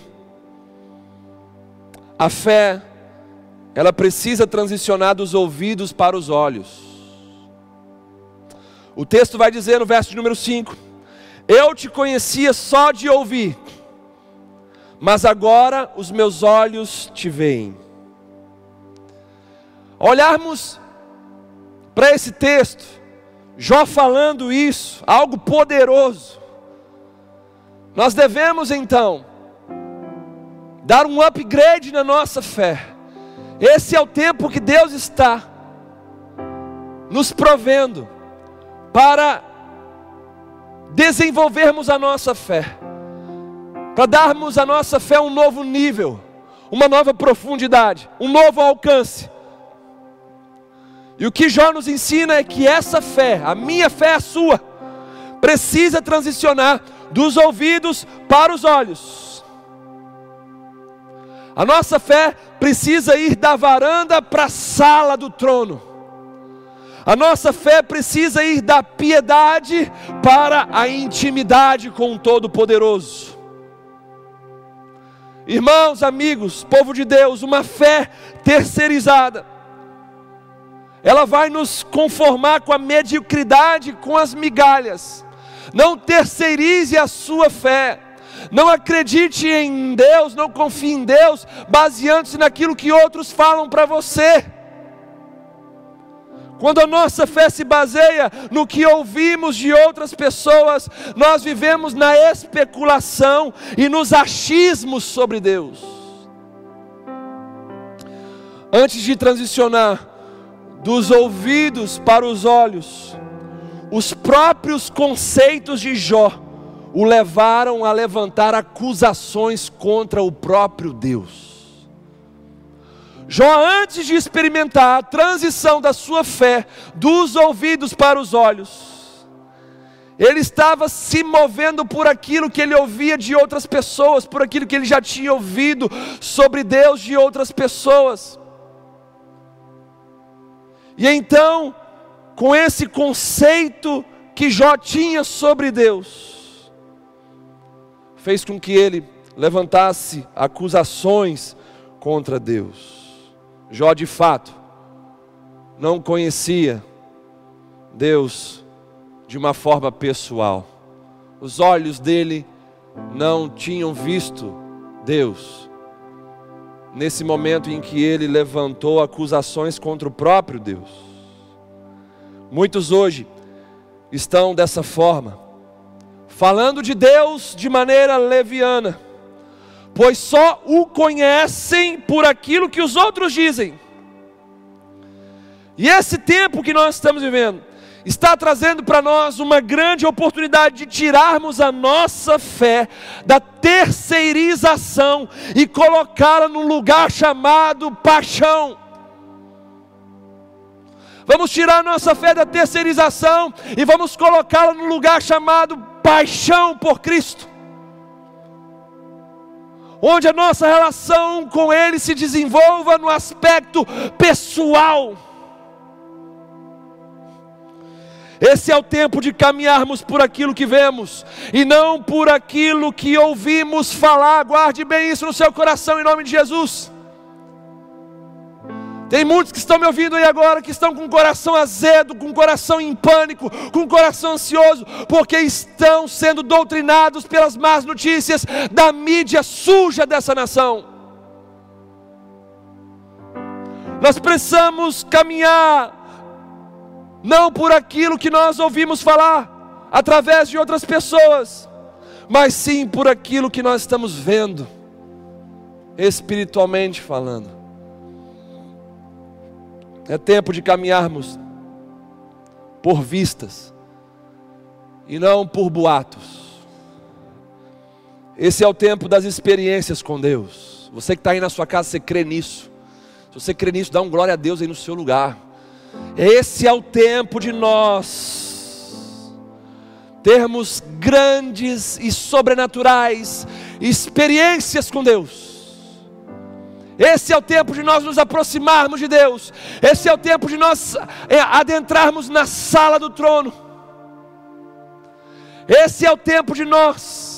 a fé, ela precisa transicionar dos ouvidos para os olhos. O texto vai dizer no verso de número 5: Eu te conhecia só de ouvir, mas agora os meus olhos te veem olharmos para esse texto, Jó falando isso, algo poderoso, nós devemos então dar um upgrade na nossa fé. Esse é o tempo que Deus está nos provendo para desenvolvermos a nossa fé, para darmos a nossa fé um novo nível, uma nova profundidade, um novo alcance. E o que Jó nos ensina é que essa fé, a minha fé, a sua, precisa transicionar dos ouvidos para os olhos. A nossa fé precisa ir da varanda para a sala do trono. A nossa fé precisa ir da piedade para a intimidade com o Todo-Poderoso. Irmãos, amigos, povo de Deus, uma fé terceirizada ela vai nos conformar com a mediocridade, com as migalhas. Não terceirize a sua fé. Não acredite em Deus, não confie em Deus, baseando-se naquilo que outros falam para você. Quando a nossa fé se baseia no que ouvimos de outras pessoas, nós vivemos na especulação e nos achismos sobre Deus. Antes de transicionar dos ouvidos para os olhos, os próprios conceitos de Jó o levaram a levantar acusações contra o próprio Deus. Jó, antes de experimentar a transição da sua fé dos ouvidos para os olhos, ele estava se movendo por aquilo que ele ouvia de outras pessoas, por aquilo que ele já tinha ouvido sobre Deus de outras pessoas. E então, com esse conceito que Jó tinha sobre Deus, fez com que ele levantasse acusações contra Deus. Jó, de fato, não conhecia Deus de uma forma pessoal. Os olhos dele não tinham visto Deus. Nesse momento em que ele levantou acusações contra o próprio Deus. Muitos hoje estão dessa forma, falando de Deus de maneira leviana, pois só o conhecem por aquilo que os outros dizem. E esse tempo que nós estamos vivendo está trazendo para nós uma grande oportunidade de tirarmos a nossa fé da terceirização e colocá-la num lugar chamado paixão. Vamos tirar nossa fé da terceirização e vamos colocá-la num lugar chamado paixão por Cristo. Onde a nossa relação com Ele se desenvolva no aspecto pessoal. Esse é o tempo de caminharmos por aquilo que vemos e não por aquilo que ouvimos falar. Guarde bem isso no seu coração em nome de Jesus. Tem muitos que estão me ouvindo aí agora que estão com o coração azedo, com o coração em pânico, com o coração ansioso, porque estão sendo doutrinados pelas más notícias da mídia suja dessa nação. Nós precisamos caminhar não por aquilo que nós ouvimos falar através de outras pessoas, mas sim por aquilo que nós estamos vendo, espiritualmente falando. É tempo de caminharmos por vistas e não por boatos. Esse é o tempo das experiências com Deus. Você que está aí na sua casa, você crê nisso. Se você crê nisso, dá um glória a Deus aí no seu lugar. Esse é o tempo de nós termos grandes e sobrenaturais experiências com Deus. Esse é o tempo de nós nos aproximarmos de Deus. Esse é o tempo de nós é, adentrarmos na sala do trono. Esse é o tempo de nós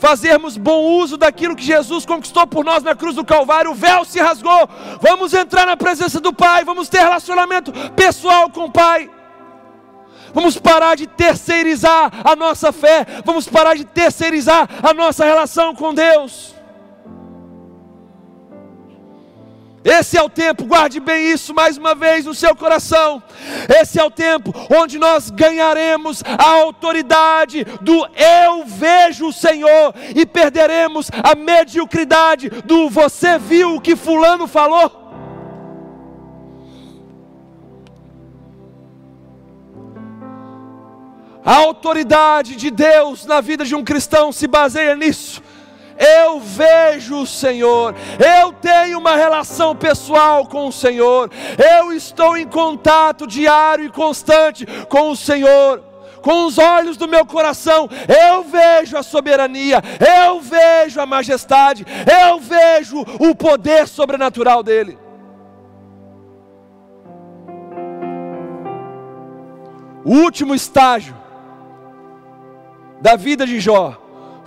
fazermos bom uso daquilo que Jesus conquistou por nós na cruz do Calvário. O véu se rasgou. Vamos entrar na presença do Pai. Vamos ter relacionamento pessoal com o Pai. Vamos parar de terceirizar a nossa fé. Vamos parar de terceirizar a nossa relação com Deus. Esse é o tempo, guarde bem isso mais uma vez no seu coração. Esse é o tempo onde nós ganharemos a autoridade do eu vejo o Senhor e perderemos a mediocridade do você viu o que Fulano falou. A autoridade de Deus na vida de um cristão se baseia nisso eu vejo o Senhor, eu tenho uma relação pessoal com o Senhor, eu estou em contato diário e constante com o Senhor. Com os olhos do meu coração, eu vejo a soberania, eu vejo a majestade, eu vejo o poder sobrenatural dEle. O último estágio da vida de Jó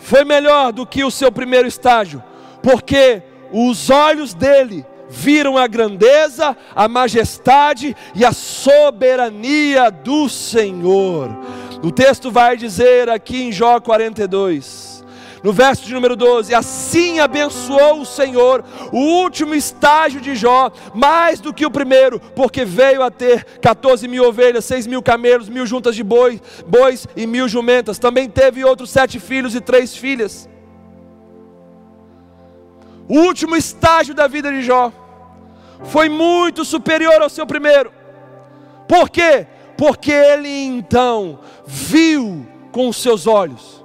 foi melhor do que o seu primeiro estágio, porque os olhos dele viram a grandeza, a majestade e a soberania do Senhor. O texto vai dizer aqui em Jó 42, no verso de número 12: Assim abençoou o Senhor o último estágio de Jó, mais do que o primeiro, porque veio a ter 14 mil ovelhas, 6 mil camelos, mil juntas de boi, bois e mil jumentas. Também teve outros sete filhos e três filhas. O último estágio da vida de Jó foi muito superior ao seu primeiro. Por quê? Porque ele então viu com os seus olhos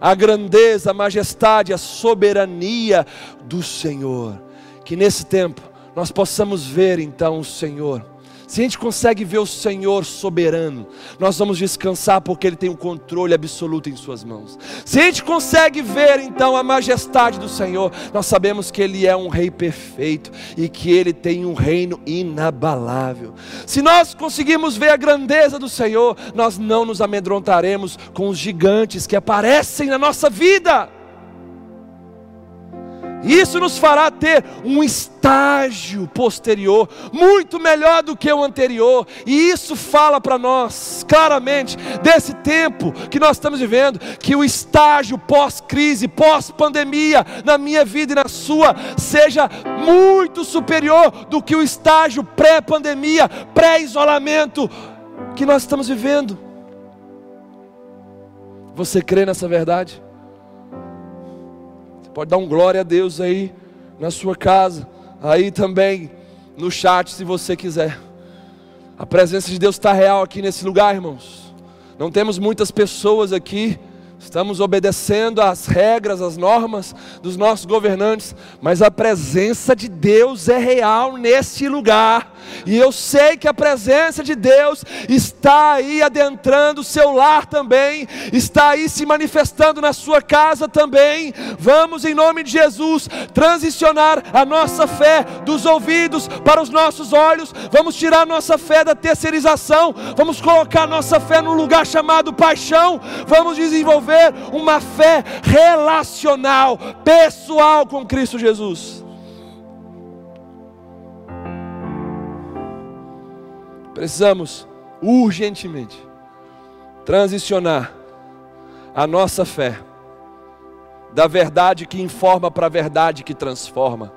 a grandeza, a majestade, a soberania do Senhor. Que nesse tempo nós possamos ver então o Senhor se a gente consegue ver o Senhor soberano, nós vamos descansar porque Ele tem o um controle absoluto em Suas mãos. Se a gente consegue ver então a majestade do Senhor, nós sabemos que Ele é um Rei perfeito e que Ele tem um reino inabalável. Se nós conseguirmos ver a grandeza do Senhor, nós não nos amedrontaremos com os gigantes que aparecem na nossa vida. Isso nos fará ter um estágio posterior, muito melhor do que o anterior, e isso fala para nós claramente desse tempo que nós estamos vivendo, que o estágio pós-crise, pós-pandemia, na minha vida e na sua, seja muito superior do que o estágio pré-pandemia, pré-isolamento que nós estamos vivendo. Você crê nessa verdade? Pode dar um glória a Deus aí na sua casa, aí também no chat, se você quiser. A presença de Deus está real aqui nesse lugar, irmãos. Não temos muitas pessoas aqui estamos obedecendo às regras, às normas dos nossos governantes, mas a presença de Deus é real nesse lugar, e eu sei que a presença de Deus está aí adentrando o seu lar também, está aí se manifestando na sua casa também. Vamos, em nome de Jesus, transicionar a nossa fé dos ouvidos para os nossos olhos, vamos tirar a nossa fé da terceirização, vamos colocar nossa fé no lugar chamado paixão, vamos desenvolver uma fé relacional, pessoal com Cristo Jesus. Precisamos urgentemente transicionar a nossa fé da verdade que informa para a verdade que transforma.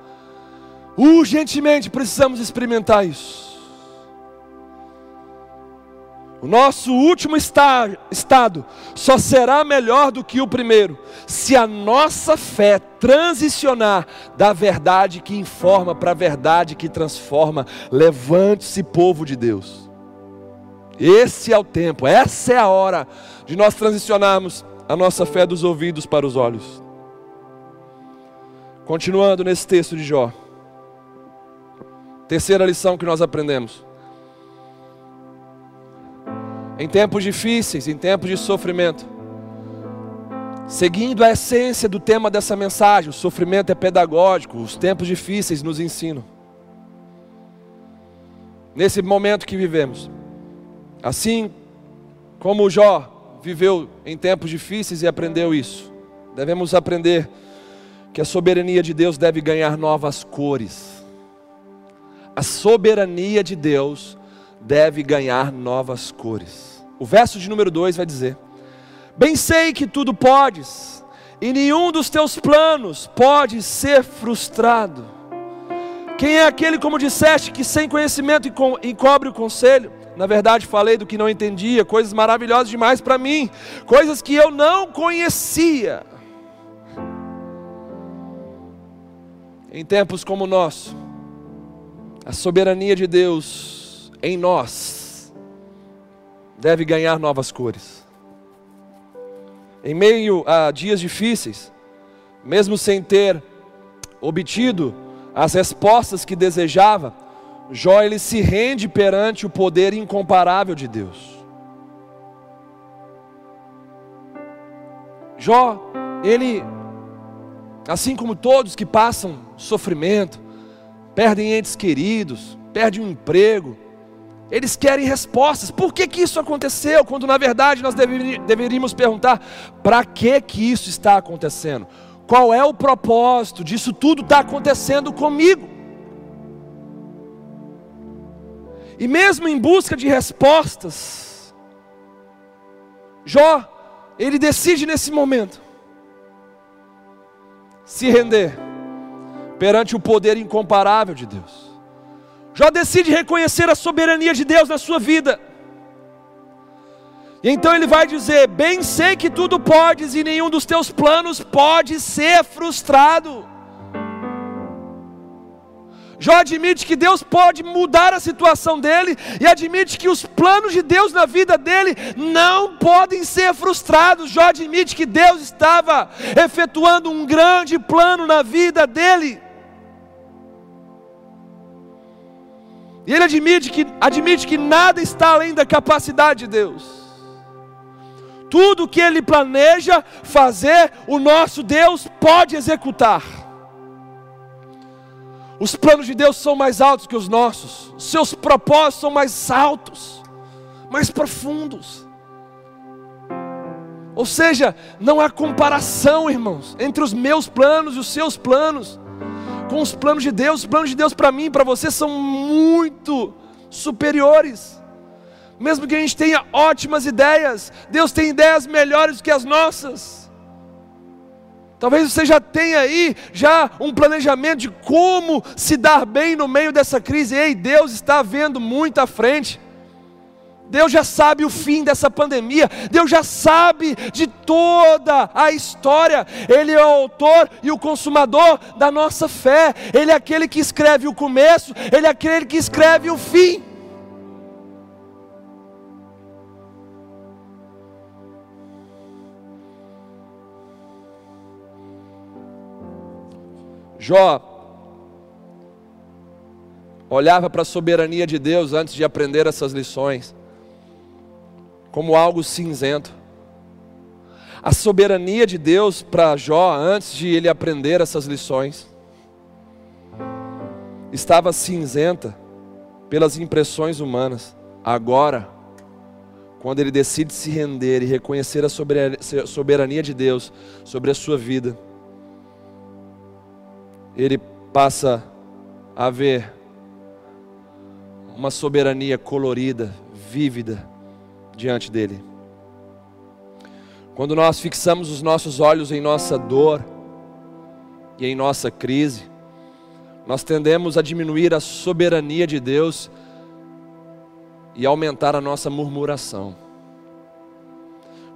Urgentemente precisamos experimentar isso. O nosso último estado só será melhor do que o primeiro, se a nossa fé transicionar da verdade que informa para a verdade que transforma. Levante-se, povo de Deus. Esse é o tempo, essa é a hora de nós transicionarmos a nossa fé dos ouvidos para os olhos. Continuando nesse texto de Jó. Terceira lição que nós aprendemos. Em tempos difíceis, em tempos de sofrimento, seguindo a essência do tema dessa mensagem, o sofrimento é pedagógico, os tempos difíceis nos ensinam. Nesse momento que vivemos, assim como Jó viveu em tempos difíceis e aprendeu isso, devemos aprender que a soberania de Deus deve ganhar novas cores. A soberania de Deus deve ganhar novas cores. O verso de número 2 vai dizer: Bem sei que tudo podes, e nenhum dos teus planos pode ser frustrado. Quem é aquele, como disseste, que sem conhecimento encobre o conselho? Na verdade, falei do que não entendia, coisas maravilhosas demais para mim, coisas que eu não conhecia. Em tempos como o nosso, a soberania de Deus em nós deve ganhar novas cores. Em meio a dias difíceis, mesmo sem ter obtido as respostas que desejava, Jó ele se rende perante o poder incomparável de Deus. Jó, ele, assim como todos que passam sofrimento, perdem entes queridos, perdem um emprego, eles querem respostas. Por que, que isso aconteceu? Quando na verdade nós deveríamos perguntar: para que, que isso está acontecendo? Qual é o propósito disso tudo está acontecendo comigo? E mesmo em busca de respostas, Jó, ele decide nesse momento se render perante o poder incomparável de Deus. Jó decide reconhecer a soberania de Deus na sua vida. E então ele vai dizer: Bem sei que tudo podes e nenhum dos teus planos pode ser frustrado. Jó admite que Deus pode mudar a situação dele e admite que os planos de Deus na vida dele não podem ser frustrados. Jó admite que Deus estava efetuando um grande plano na vida dele. E ele admite que, admite que nada está além da capacidade de Deus. Tudo que ele planeja fazer, o nosso Deus pode executar. Os planos de Deus são mais altos que os nossos, seus propósitos são mais altos, mais profundos. Ou seja, não há comparação, irmãos, entre os meus planos e os seus planos, com os planos de Deus. Os planos de Deus para mim e para você são muito superiores. Mesmo que a gente tenha ótimas ideias, Deus tem ideias melhores que as nossas. Talvez você já tenha aí já um planejamento de como se dar bem no meio dessa crise. Ei, Deus está vendo muito à frente. Deus já sabe o fim dessa pandemia, Deus já sabe de toda a história, Ele é o autor e o consumador da nossa fé, Ele é aquele que escreve o começo, Ele é aquele que escreve o fim. Jó olhava para a soberania de Deus antes de aprender essas lições como algo cinzento. A soberania de Deus para Jó, antes de ele aprender essas lições, estava cinzenta pelas impressões humanas. Agora, quando ele decide se render e reconhecer a soberania de Deus sobre a sua vida, ele passa a ver uma soberania colorida, vívida, diante dele. Quando nós fixamos os nossos olhos em nossa dor e em nossa crise, nós tendemos a diminuir a soberania de Deus e aumentar a nossa murmuração.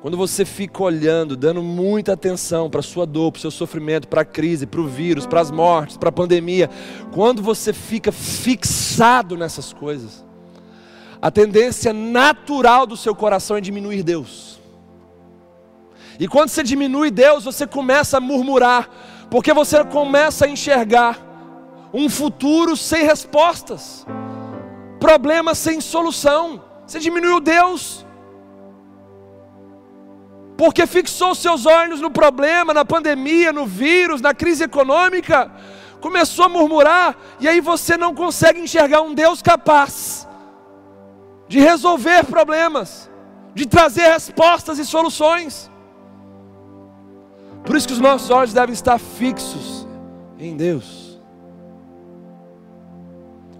Quando você fica olhando, dando muita atenção para a sua dor, para o seu sofrimento, para a crise, para o vírus, para as mortes, para a pandemia, quando você fica fixado nessas coisas, a tendência natural do seu coração é diminuir Deus. E quando você diminui Deus, você começa a murmurar, porque você começa a enxergar um futuro sem respostas, problemas sem solução. Você diminuiu Deus, porque fixou seus olhos no problema, na pandemia, no vírus, na crise econômica, começou a murmurar, e aí você não consegue enxergar um Deus capaz de resolver problemas, de trazer respostas e soluções. Por isso que os nossos olhos devem estar fixos em Deus.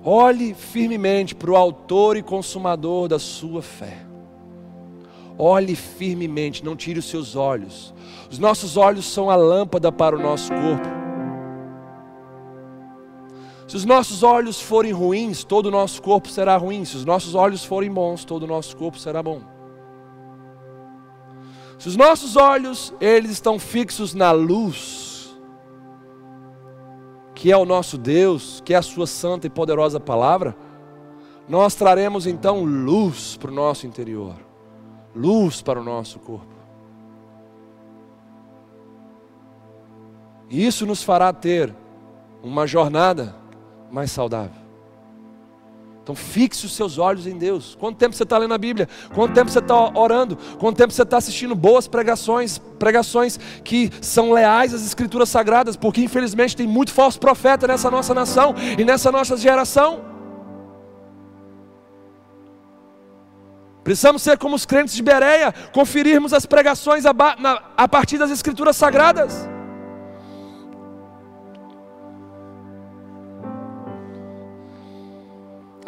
Olhe firmemente para o Autor e Consumador da sua fé. Olhe firmemente, não tire os seus olhos. Os nossos olhos são a lâmpada para o nosso corpo. Se os nossos olhos forem ruins, todo o nosso corpo será ruim. Se os nossos olhos forem bons, todo o nosso corpo será bom. Se os nossos olhos, eles estão fixos na luz, que é o nosso Deus, que é a sua santa e poderosa palavra, nós traremos então luz para o nosso interior, luz para o nosso corpo. E isso nos fará ter uma jornada mais saudável. Então fixe os seus olhos em Deus. Quanto tempo você está lendo a Bíblia? Quanto tempo você está orando? Quanto tempo você está assistindo boas pregações, pregações que são leais às Escrituras Sagradas? Porque infelizmente tem muito falso profeta nessa nossa nação e nessa nossa geração. Precisamos ser como os crentes de Bereia, conferirmos as pregações a, a partir das Escrituras Sagradas.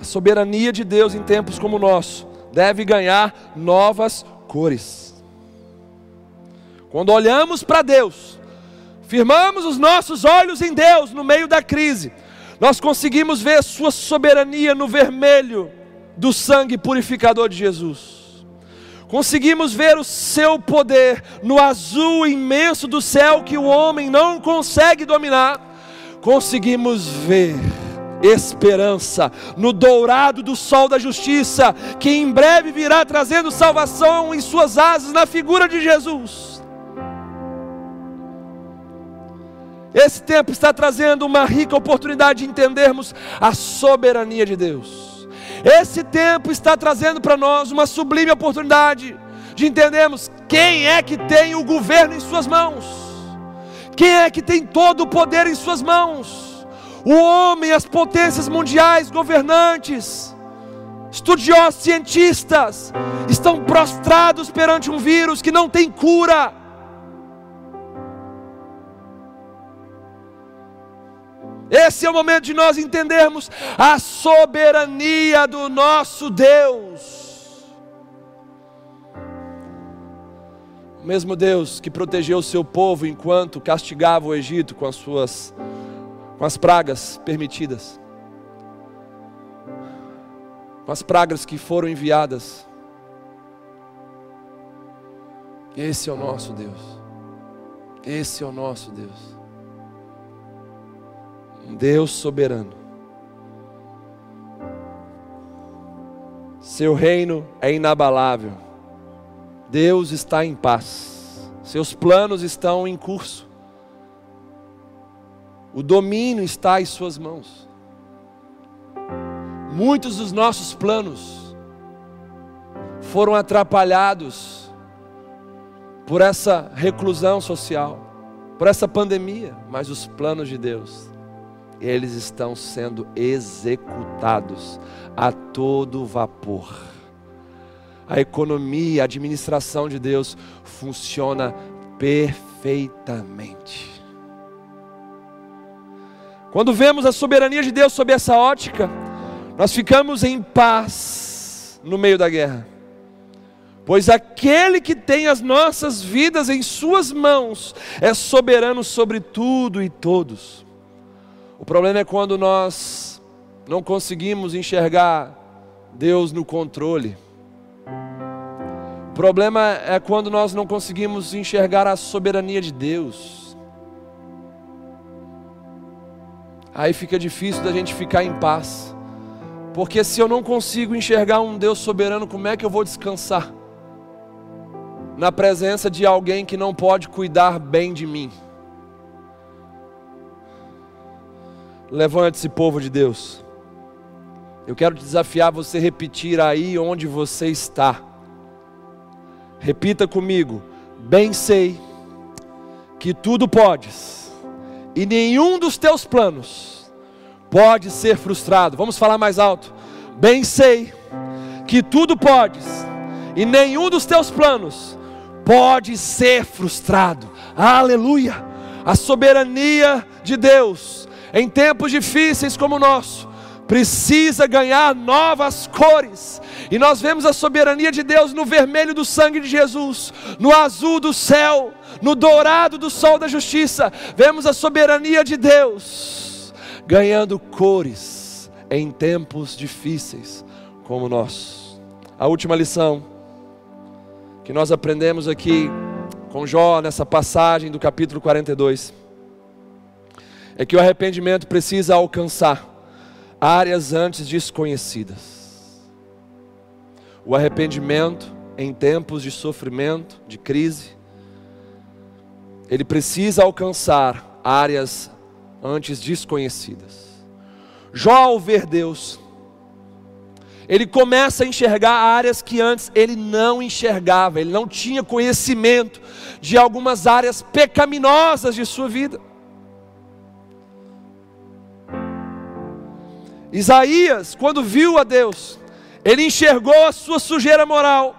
A soberania de Deus em tempos como o nosso deve ganhar novas cores. Quando olhamos para Deus, firmamos os nossos olhos em Deus no meio da crise, nós conseguimos ver Sua soberania no vermelho do sangue purificador de Jesus. Conseguimos ver o seu poder no azul imenso do céu que o homem não consegue dominar. Conseguimos ver esperança no dourado do sol da justiça, que em breve virá trazendo salvação em suas asas na figura de Jesus. Esse tempo está trazendo uma rica oportunidade de entendermos a soberania de Deus. Esse tempo está trazendo para nós uma sublime oportunidade de entendermos quem é que tem o governo em suas mãos, quem é que tem todo o poder em suas mãos. O homem, as potências mundiais, governantes, estudiosos, cientistas, estão prostrados perante um vírus que não tem cura. Esse é o momento de nós entendermos a soberania do nosso Deus. O mesmo Deus que protegeu o seu povo enquanto castigava o Egito com as suas com as pragas permitidas. Com as pragas que foram enviadas. Esse é o nosso Deus. Esse é o nosso Deus um Deus soberano. Seu reino é inabalável. Deus está em paz. Seus planos estão em curso. O domínio está em Suas mãos. Muitos dos nossos planos foram atrapalhados por essa reclusão social, por essa pandemia, mas os planos de Deus eles estão sendo executados a todo vapor. A economia, a administração de Deus funciona perfeitamente. Quando vemos a soberania de Deus sob essa ótica, nós ficamos em paz no meio da guerra. Pois aquele que tem as nossas vidas em Suas mãos é soberano sobre tudo e todos. O problema é quando nós não conseguimos enxergar Deus no controle. O problema é quando nós não conseguimos enxergar a soberania de Deus. Aí fica difícil da gente ficar em paz. Porque se eu não consigo enxergar um Deus soberano, como é que eu vou descansar? Na presença de alguém que não pode cuidar bem de mim. Levante-se, povo de Deus. Eu quero desafiar você a repetir aí onde você está. Repita comigo: Bem sei que tudo podes, e nenhum dos teus planos pode ser frustrado. Vamos falar mais alto. Bem sei que tudo podes, e nenhum dos teus planos pode ser frustrado. Aleluia! A soberania de Deus em tempos difíceis como o nosso, precisa ganhar novas cores. E nós vemos a soberania de Deus no vermelho do sangue de Jesus, no azul do céu, no dourado do sol da justiça. Vemos a soberania de Deus ganhando cores em tempos difíceis como o nosso. A última lição que nós aprendemos aqui com Jó nessa passagem do capítulo 42 é que o arrependimento precisa alcançar áreas antes desconhecidas. O arrependimento em tempos de sofrimento, de crise, ele precisa alcançar áreas antes desconhecidas. Jó, ao ver Deus, ele começa a enxergar áreas que antes ele não enxergava, ele não tinha conhecimento de algumas áreas pecaminosas de sua vida. Isaías, quando viu a Deus, ele enxergou a sua sujeira moral.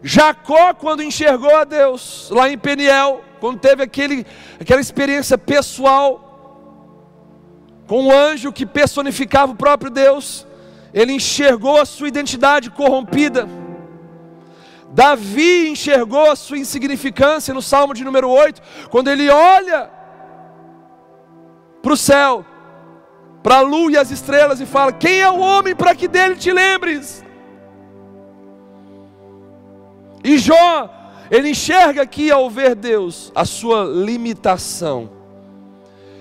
Jacó, quando enxergou a Deus, lá em Peniel, quando teve aquele, aquela experiência pessoal com o anjo que personificava o próprio Deus, ele enxergou a sua identidade corrompida. Davi enxergou a sua insignificância no Salmo de número 8, quando ele olha para o céu para a lua e as estrelas e fala: Quem é o homem para que dele te lembres? E Jó, ele enxerga aqui ao ver Deus a sua limitação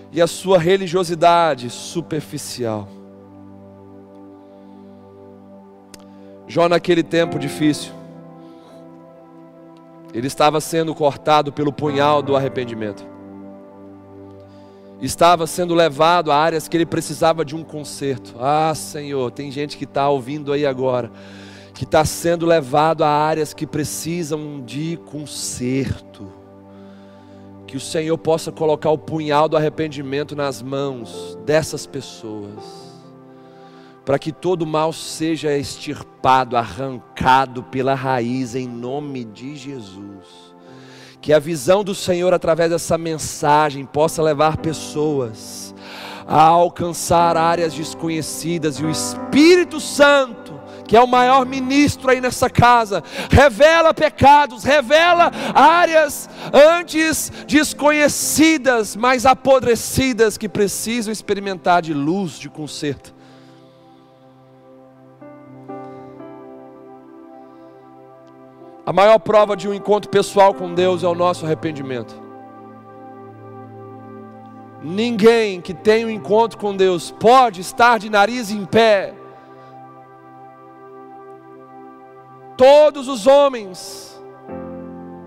e a sua religiosidade superficial. Jó, naquele tempo difícil, ele estava sendo cortado pelo punhal do arrependimento. estava sendo levado a áreas que ele precisava de um conserto. Ah, Senhor, tem gente que está ouvindo aí agora, que está sendo levado a áreas que precisam de conserto. Que o Senhor possa colocar o punhal do arrependimento nas mãos dessas pessoas para que todo mal seja extirpado, arrancado pela raiz, em nome de Jesus. Que a visão do Senhor através dessa mensagem possa levar pessoas a alcançar áreas desconhecidas e o Espírito Santo, que é o maior ministro aí nessa casa, revela pecados, revela áreas antes desconhecidas, mas apodrecidas que precisam experimentar de luz, de conserto. A maior prova de um encontro pessoal com Deus é o nosso arrependimento. Ninguém que tem um encontro com Deus pode estar de nariz em pé. Todos os homens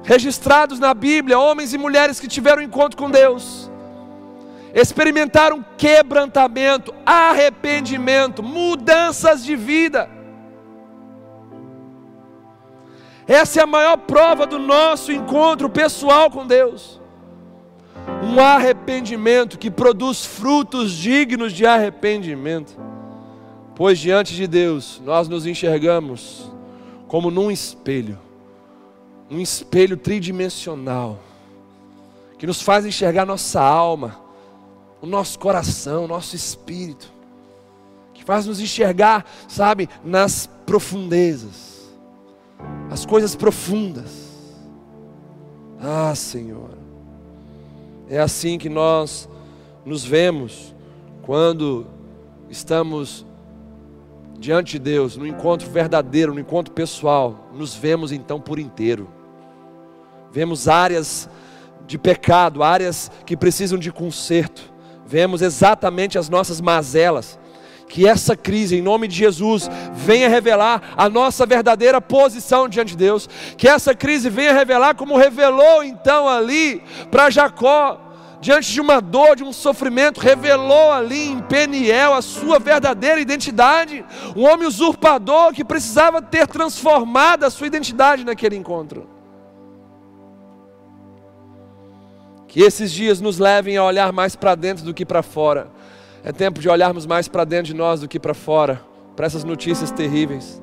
registrados na Bíblia, homens e mulheres que tiveram encontro com Deus, experimentaram quebrantamento, arrependimento, mudanças de vida. Essa é a maior prova do nosso encontro pessoal com Deus. Um arrependimento que produz frutos dignos de arrependimento. Pois diante de Deus nós nos enxergamos como num espelho, um espelho tridimensional, que nos faz enxergar nossa alma, o nosso coração, o nosso espírito, que faz nos enxergar, sabe, nas profundezas as coisas profundas. Ah, Senhor, é assim que nós nos vemos quando estamos diante de Deus, no encontro verdadeiro, no encontro pessoal, nos vemos então por inteiro. Vemos áreas de pecado, áreas que precisam de conserto. Vemos exatamente as nossas mazelas que essa crise, em nome de Jesus, venha revelar a nossa verdadeira posição diante de Deus, que essa crise venha revelar, como revelou então ali para Jacó, diante de uma dor, de um sofrimento, revelou ali em Peniel a sua verdadeira identidade, um homem usurpador que precisava ter transformado a sua identidade naquele encontro. Que esses dias nos levem a olhar mais para dentro do que para fora é tempo de olharmos mais para dentro de nós do que para fora, para essas notícias terríveis.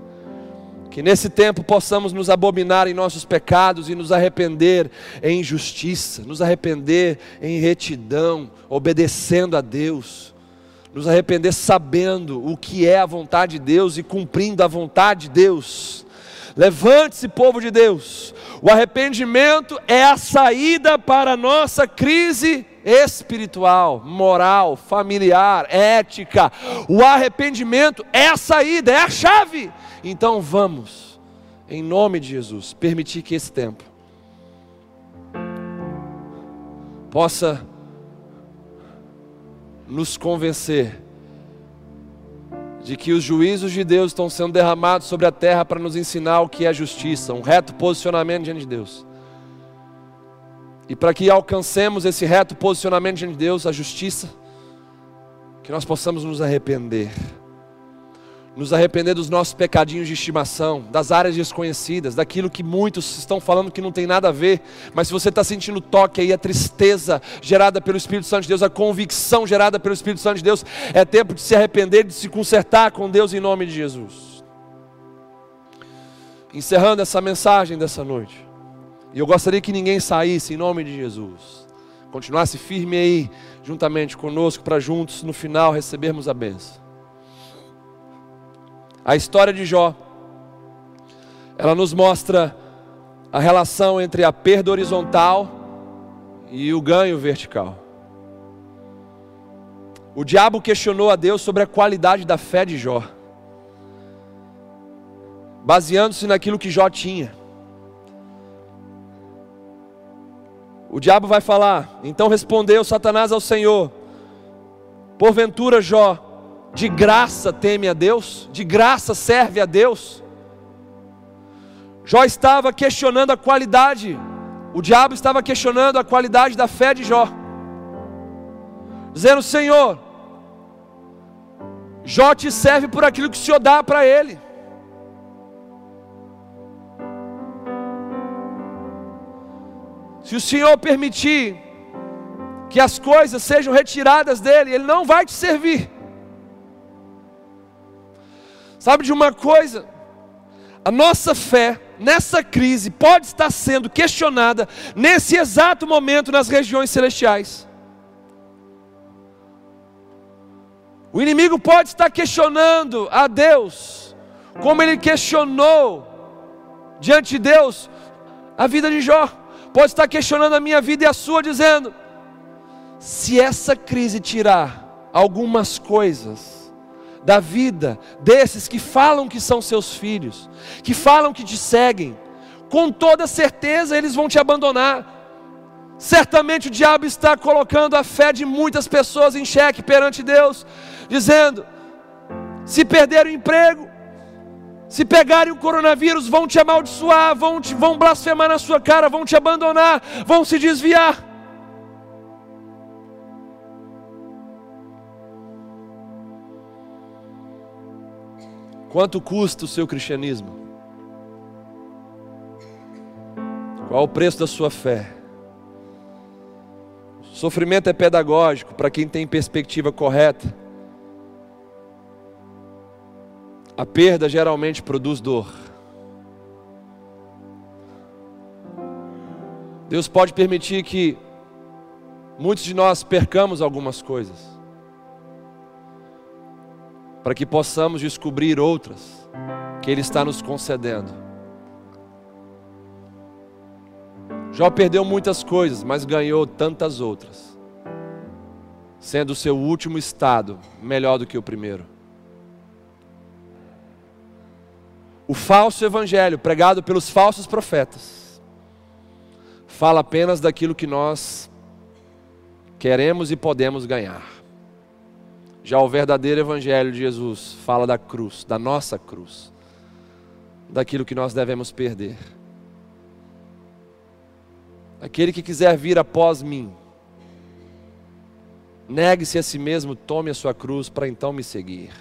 Que nesse tempo possamos nos abominar em nossos pecados e nos arrepender em justiça, nos arrepender em retidão, obedecendo a Deus, nos arrepender sabendo o que é a vontade de Deus e cumprindo a vontade de Deus. Levante-se, povo de Deus. O arrependimento é a saída para a nossa crise espiritual, moral, familiar, ética. O arrependimento é a saída, é a chave. Então vamos, em nome de Jesus, permitir que esse tempo possa nos convencer de que os juízos de Deus estão sendo derramados sobre a terra para nos ensinar o que é justiça, um reto posicionamento diante de Deus. E para que alcancemos esse reto posicionamento diante de Deus, a justiça, que nós possamos nos arrepender. Nos arrepender dos nossos pecadinhos de estimação, das áreas desconhecidas, daquilo que muitos estão falando que não tem nada a ver, mas se você está sentindo toque aí, a tristeza gerada pelo Espírito Santo de Deus, a convicção gerada pelo Espírito Santo de Deus, é tempo de se arrepender, de se consertar com Deus em nome de Jesus. Encerrando essa mensagem dessa noite. E eu gostaria que ninguém saísse em nome de Jesus. Continuasse firme aí, juntamente conosco, para juntos no final recebermos a benção. A história de Jó, ela nos mostra a relação entre a perda horizontal e o ganho vertical. O diabo questionou a Deus sobre a qualidade da fé de Jó, baseando-se naquilo que Jó tinha. O diabo vai falar: então respondeu Satanás ao Senhor: porventura Jó, de graça teme a Deus, de graça serve a Deus. Jó estava questionando a qualidade, o diabo estava questionando a qualidade da fé de Jó. dizendo: Senhor, Jó te serve por aquilo que o Senhor dá para ele. Se o Senhor permitir que as coisas sejam retiradas dele, ele não vai te servir. Sabe de uma coisa? A nossa fé nessa crise pode estar sendo questionada nesse exato momento nas regiões celestiais. O inimigo pode estar questionando a Deus, como ele questionou diante de Deus a vida de Jó. Pode estar questionando a minha vida e a sua, dizendo: se essa crise tirar algumas coisas da vida desses que falam que são seus filhos, que falam que te seguem, com toda certeza eles vão te abandonar. Certamente o diabo está colocando a fé de muitas pessoas em xeque perante Deus, dizendo: se perder o emprego, se pegarem o coronavírus, vão te amaldiçoar, vão, te, vão blasfemar na sua cara, vão te abandonar, vão se desviar. Quanto custa o seu cristianismo? Qual o preço da sua fé? O sofrimento é pedagógico para quem tem perspectiva correta. A perda geralmente produz dor. Deus pode permitir que muitos de nós percamos algumas coisas para que possamos descobrir outras que Ele está nos concedendo. Jó perdeu muitas coisas, mas ganhou tantas outras, sendo o seu último estado melhor do que o primeiro. O falso evangelho pregado pelos falsos profetas fala apenas daquilo que nós queremos e podemos ganhar. Já o verdadeiro Evangelho de Jesus fala da cruz, da nossa cruz, daquilo que nós devemos perder. Aquele que quiser vir após mim, negue-se a si mesmo, tome a sua cruz para então me seguir.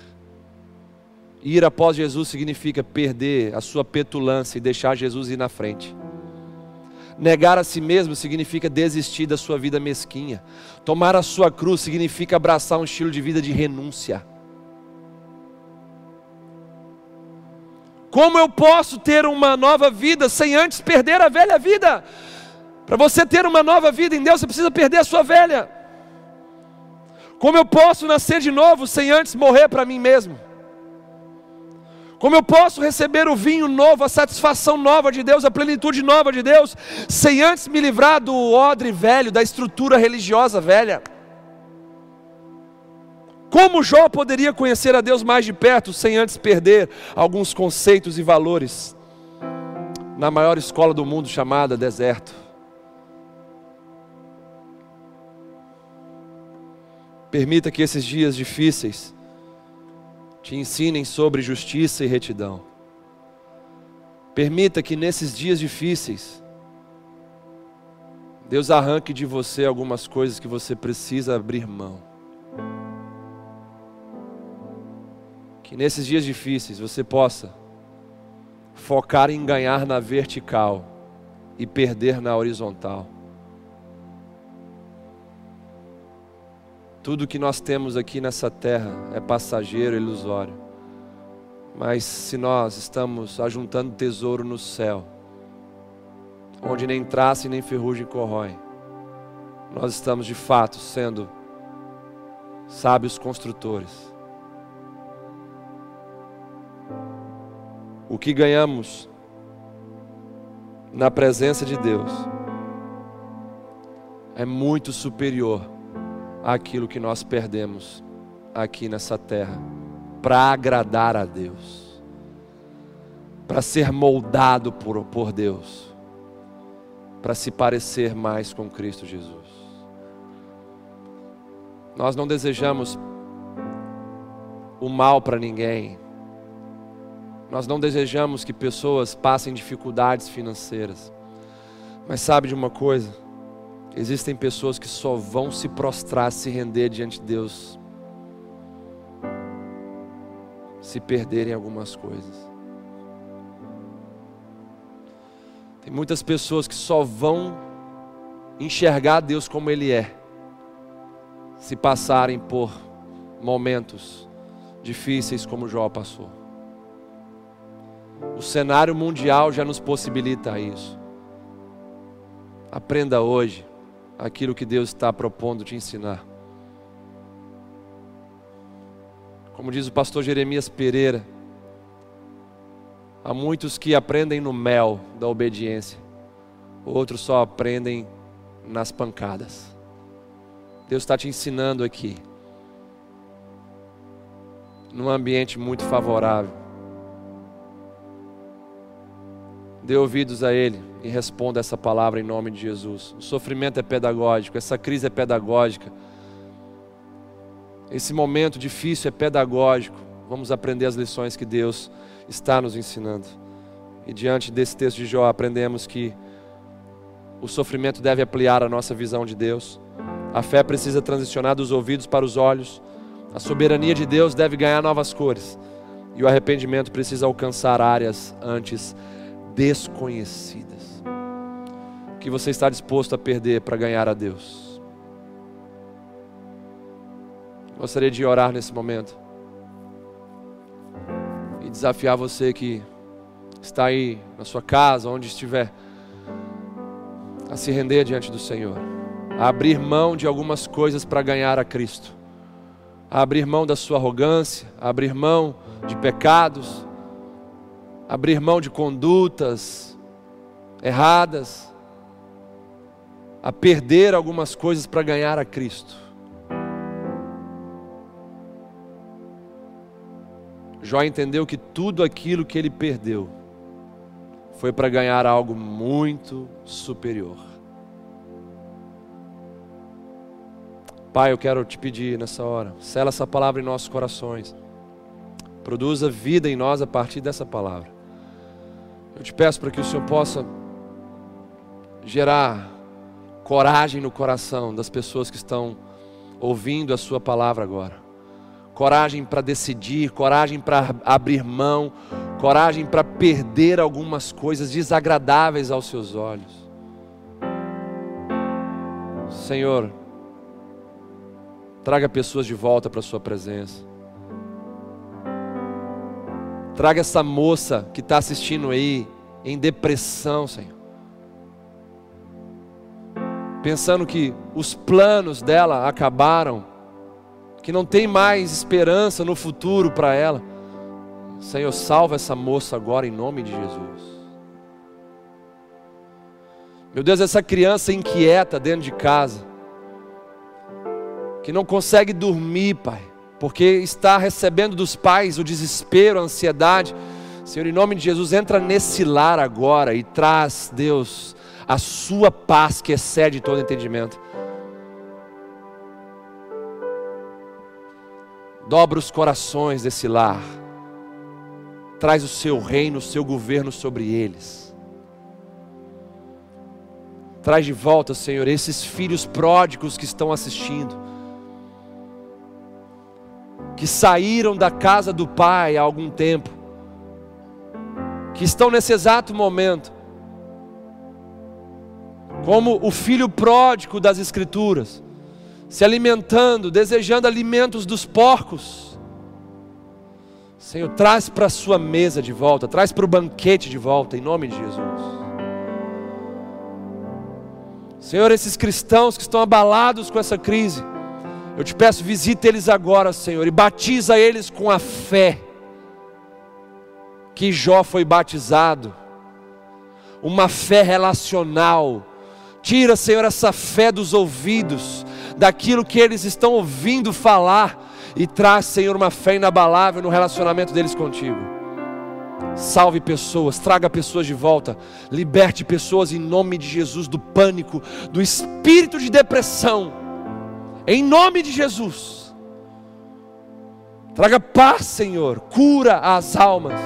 Ir após Jesus significa perder a sua petulância e deixar Jesus ir na frente. Negar a si mesmo significa desistir da sua vida mesquinha. Tomar a sua cruz significa abraçar um estilo de vida de renúncia. Como eu posso ter uma nova vida sem antes perder a velha vida? Para você ter uma nova vida em Deus, você precisa perder a sua velha. Como eu posso nascer de novo sem antes morrer para mim mesmo? Como eu posso receber o vinho novo, a satisfação nova de Deus, a plenitude nova de Deus, sem antes me livrar do odre velho, da estrutura religiosa velha? Como Jó poderia conhecer a Deus mais de perto sem antes perder alguns conceitos e valores na maior escola do mundo chamada deserto? Permita que esses dias difíceis te ensinem sobre justiça e retidão. Permita que nesses dias difíceis, Deus arranque de você algumas coisas que você precisa abrir mão. Que nesses dias difíceis você possa focar em ganhar na vertical e perder na horizontal. Tudo que nós temos aqui nessa terra é passageiro, ilusório. Mas se nós estamos ajuntando tesouro no céu, onde nem traça e nem ferrugem corrói, nós estamos de fato sendo sábios construtores. O que ganhamos na presença de Deus é muito superior aquilo que nós perdemos aqui nessa terra, para agradar a Deus, para ser moldado por, por Deus, para se parecer mais com Cristo Jesus. Nós não desejamos o mal para ninguém, nós não desejamos que pessoas passem dificuldades financeiras, mas sabe de uma coisa? Existem pessoas que só vão se prostrar, se render diante de Deus, se perderem algumas coisas. Tem muitas pessoas que só vão enxergar Deus como Ele é, se passarem por momentos difíceis como Jó passou. O cenário mundial já nos possibilita isso. Aprenda hoje aquilo que Deus está propondo te ensinar. Como diz o pastor Jeremias Pereira, há muitos que aprendem no mel da obediência, outros só aprendem nas pancadas. Deus está te ensinando aqui, num ambiente muito favorável. Dê ouvidos a Ele e responda essa palavra em nome de Jesus. O sofrimento é pedagógico, essa crise é pedagógica. Esse momento difícil é pedagógico. Vamos aprender as lições que Deus está nos ensinando. E diante desse texto de Jó, aprendemos que o sofrimento deve ampliar a nossa visão de Deus. A fé precisa transicionar dos ouvidos para os olhos. A soberania de Deus deve ganhar novas cores. E o arrependimento precisa alcançar áreas antes desconhecidas. Que você está disposto a perder para ganhar a Deus? Gostaria de orar nesse momento e desafiar você que está aí na sua casa, onde estiver, a se render diante do Senhor, a abrir mão de algumas coisas para ganhar a Cristo, a abrir mão da sua arrogância, a abrir mão de pecados, abrir mão de condutas erradas, a perder algumas coisas para ganhar a Cristo. Jó entendeu que tudo aquilo que ele perdeu foi para ganhar algo muito superior. Pai, eu quero te pedir nessa hora, sela essa palavra em nossos corações, produza vida em nós a partir dessa palavra. Eu te peço para que o Senhor possa gerar coragem no coração das pessoas que estão ouvindo a Sua palavra agora. Coragem para decidir, coragem para abrir mão, coragem para perder algumas coisas desagradáveis aos seus olhos. Senhor, traga pessoas de volta para a Sua presença. Traga essa moça que está assistindo aí em depressão, Senhor. Pensando que os planos dela acabaram, que não tem mais esperança no futuro para ela. Senhor, salva essa moça agora em nome de Jesus. Meu Deus, essa criança inquieta dentro de casa, que não consegue dormir, Pai porque está recebendo dos pais o desespero, a ansiedade. Senhor, em nome de Jesus, entra nesse lar agora e traz, Deus, a sua paz que excede todo entendimento. Dobra os corações desse lar, traz o seu reino, o seu governo sobre eles. Traz de volta, Senhor, esses filhos pródigos que estão assistindo que saíram da casa do Pai há algum tempo, que estão nesse exato momento, como o filho pródigo das Escrituras, se alimentando, desejando alimentos dos porcos. Senhor, traz para a sua mesa de volta, traz para o banquete de volta, em nome de Jesus. Senhor, esses cristãos que estão abalados com essa crise, eu te peço, visita eles agora, Senhor, e batiza eles com a fé que Jó foi batizado, uma fé relacional. Tira, Senhor, essa fé dos ouvidos, daquilo que eles estão ouvindo falar, e traz, Senhor, uma fé inabalável no relacionamento deles contigo. Salve pessoas, traga pessoas de volta, liberte pessoas em nome de Jesus do pânico, do espírito de depressão em nome de Jesus. Traga paz, Senhor, cura as almas.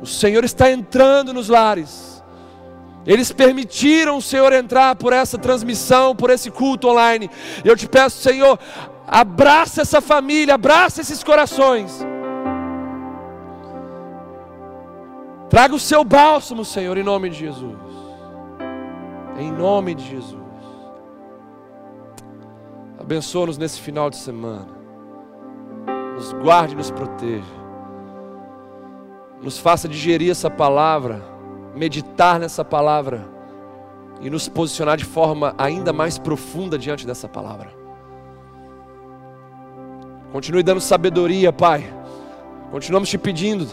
O Senhor está entrando nos lares, Eles permitiram o Senhor entrar por essa transmissão, por esse culto online. Eu te peço, Senhor, abraça essa família, abraça esses corações. Traga o seu bálsamo, Senhor, em nome de Jesus. Em nome de Jesus. Abençoa-nos nesse final de semana. Nos guarde e nos proteja. Nos faça digerir essa palavra, meditar nessa palavra e nos posicionar de forma ainda mais profunda diante dessa palavra. Continue dando sabedoria, Pai. Continuamos te pedindo.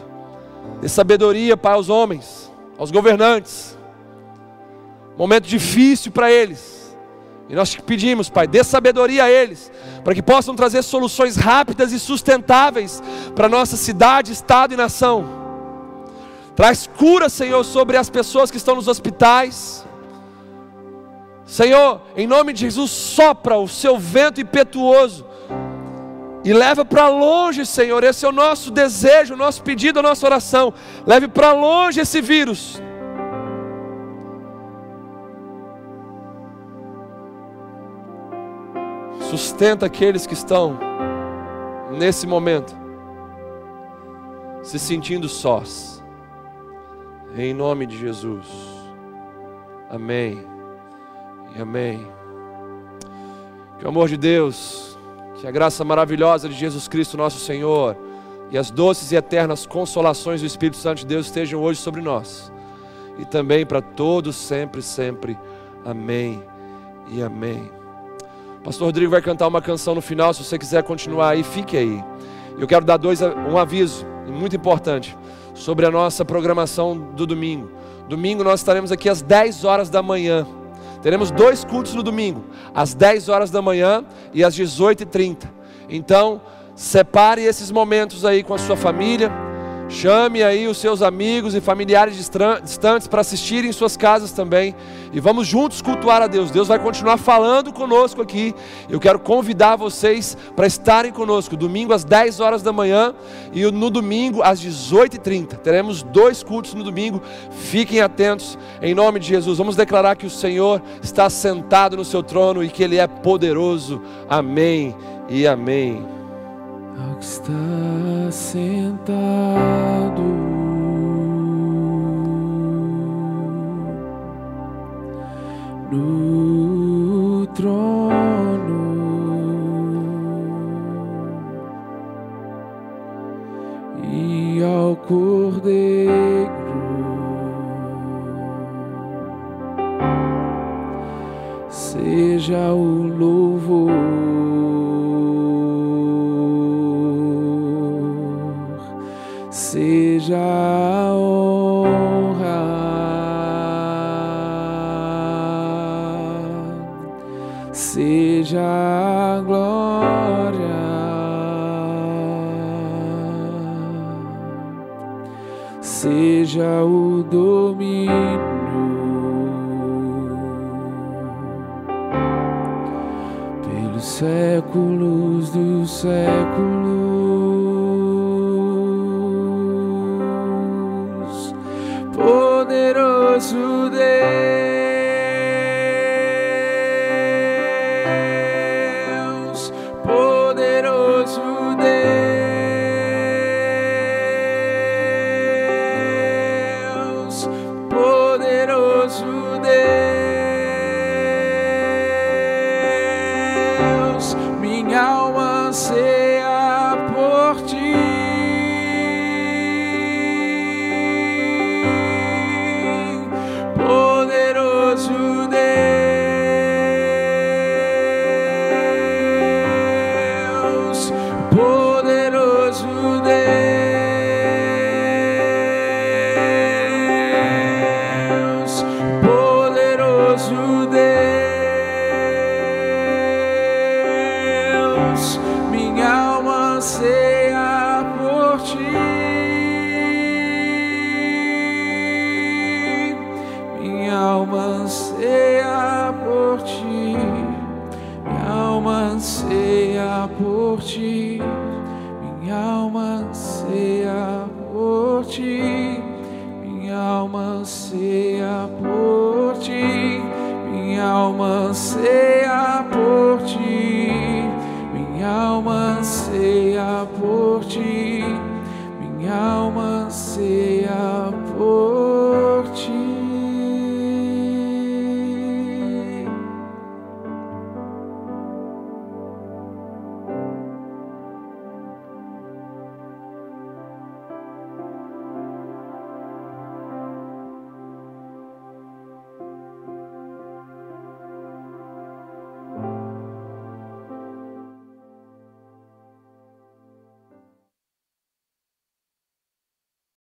Dê sabedoria, Pai, aos homens, aos governantes. Momento difícil para eles. E nós te pedimos, Pai, dê sabedoria a eles, para que possam trazer soluções rápidas e sustentáveis para nossa cidade, estado e nação. Traz cura, Senhor, sobre as pessoas que estão nos hospitais. Senhor, em nome de Jesus, sopra o seu vento impetuoso e leva para longe, Senhor. Esse é o nosso desejo, o nosso pedido, a nossa oração. Leve para longe esse vírus Sustenta aqueles que estão nesse momento se sentindo sós. Em nome de Jesus. Amém. E amém. Que o amor de Deus, que a graça maravilhosa de Jesus Cristo, nosso Senhor, e as doces e eternas consolações do Espírito Santo de Deus estejam hoje sobre nós. E também para todos, sempre, sempre. Amém e amém. Pastor Rodrigo vai cantar uma canção no final. Se você quiser continuar aí, fique aí. Eu quero dar dois, um aviso muito importante sobre a nossa programação do domingo. Domingo nós estaremos aqui às 10 horas da manhã. Teremos dois cultos no domingo, às 10 horas da manhã e às 18h30. Então, separe esses momentos aí com a sua família Chame aí os seus amigos e familiares distantes para assistirem em suas casas também. E vamos juntos cultuar a Deus. Deus vai continuar falando conosco aqui. Eu quero convidar vocês para estarem conosco. Domingo às 10 horas da manhã e no domingo às 18h30. Teremos dois cultos no domingo. Fiquem atentos em nome de Jesus. Vamos declarar que o Senhor está sentado no seu trono e que Ele é poderoso. Amém e amém ao está sentado. No trono. E ao cordeiro. Seja o louvor. Seja o domínio.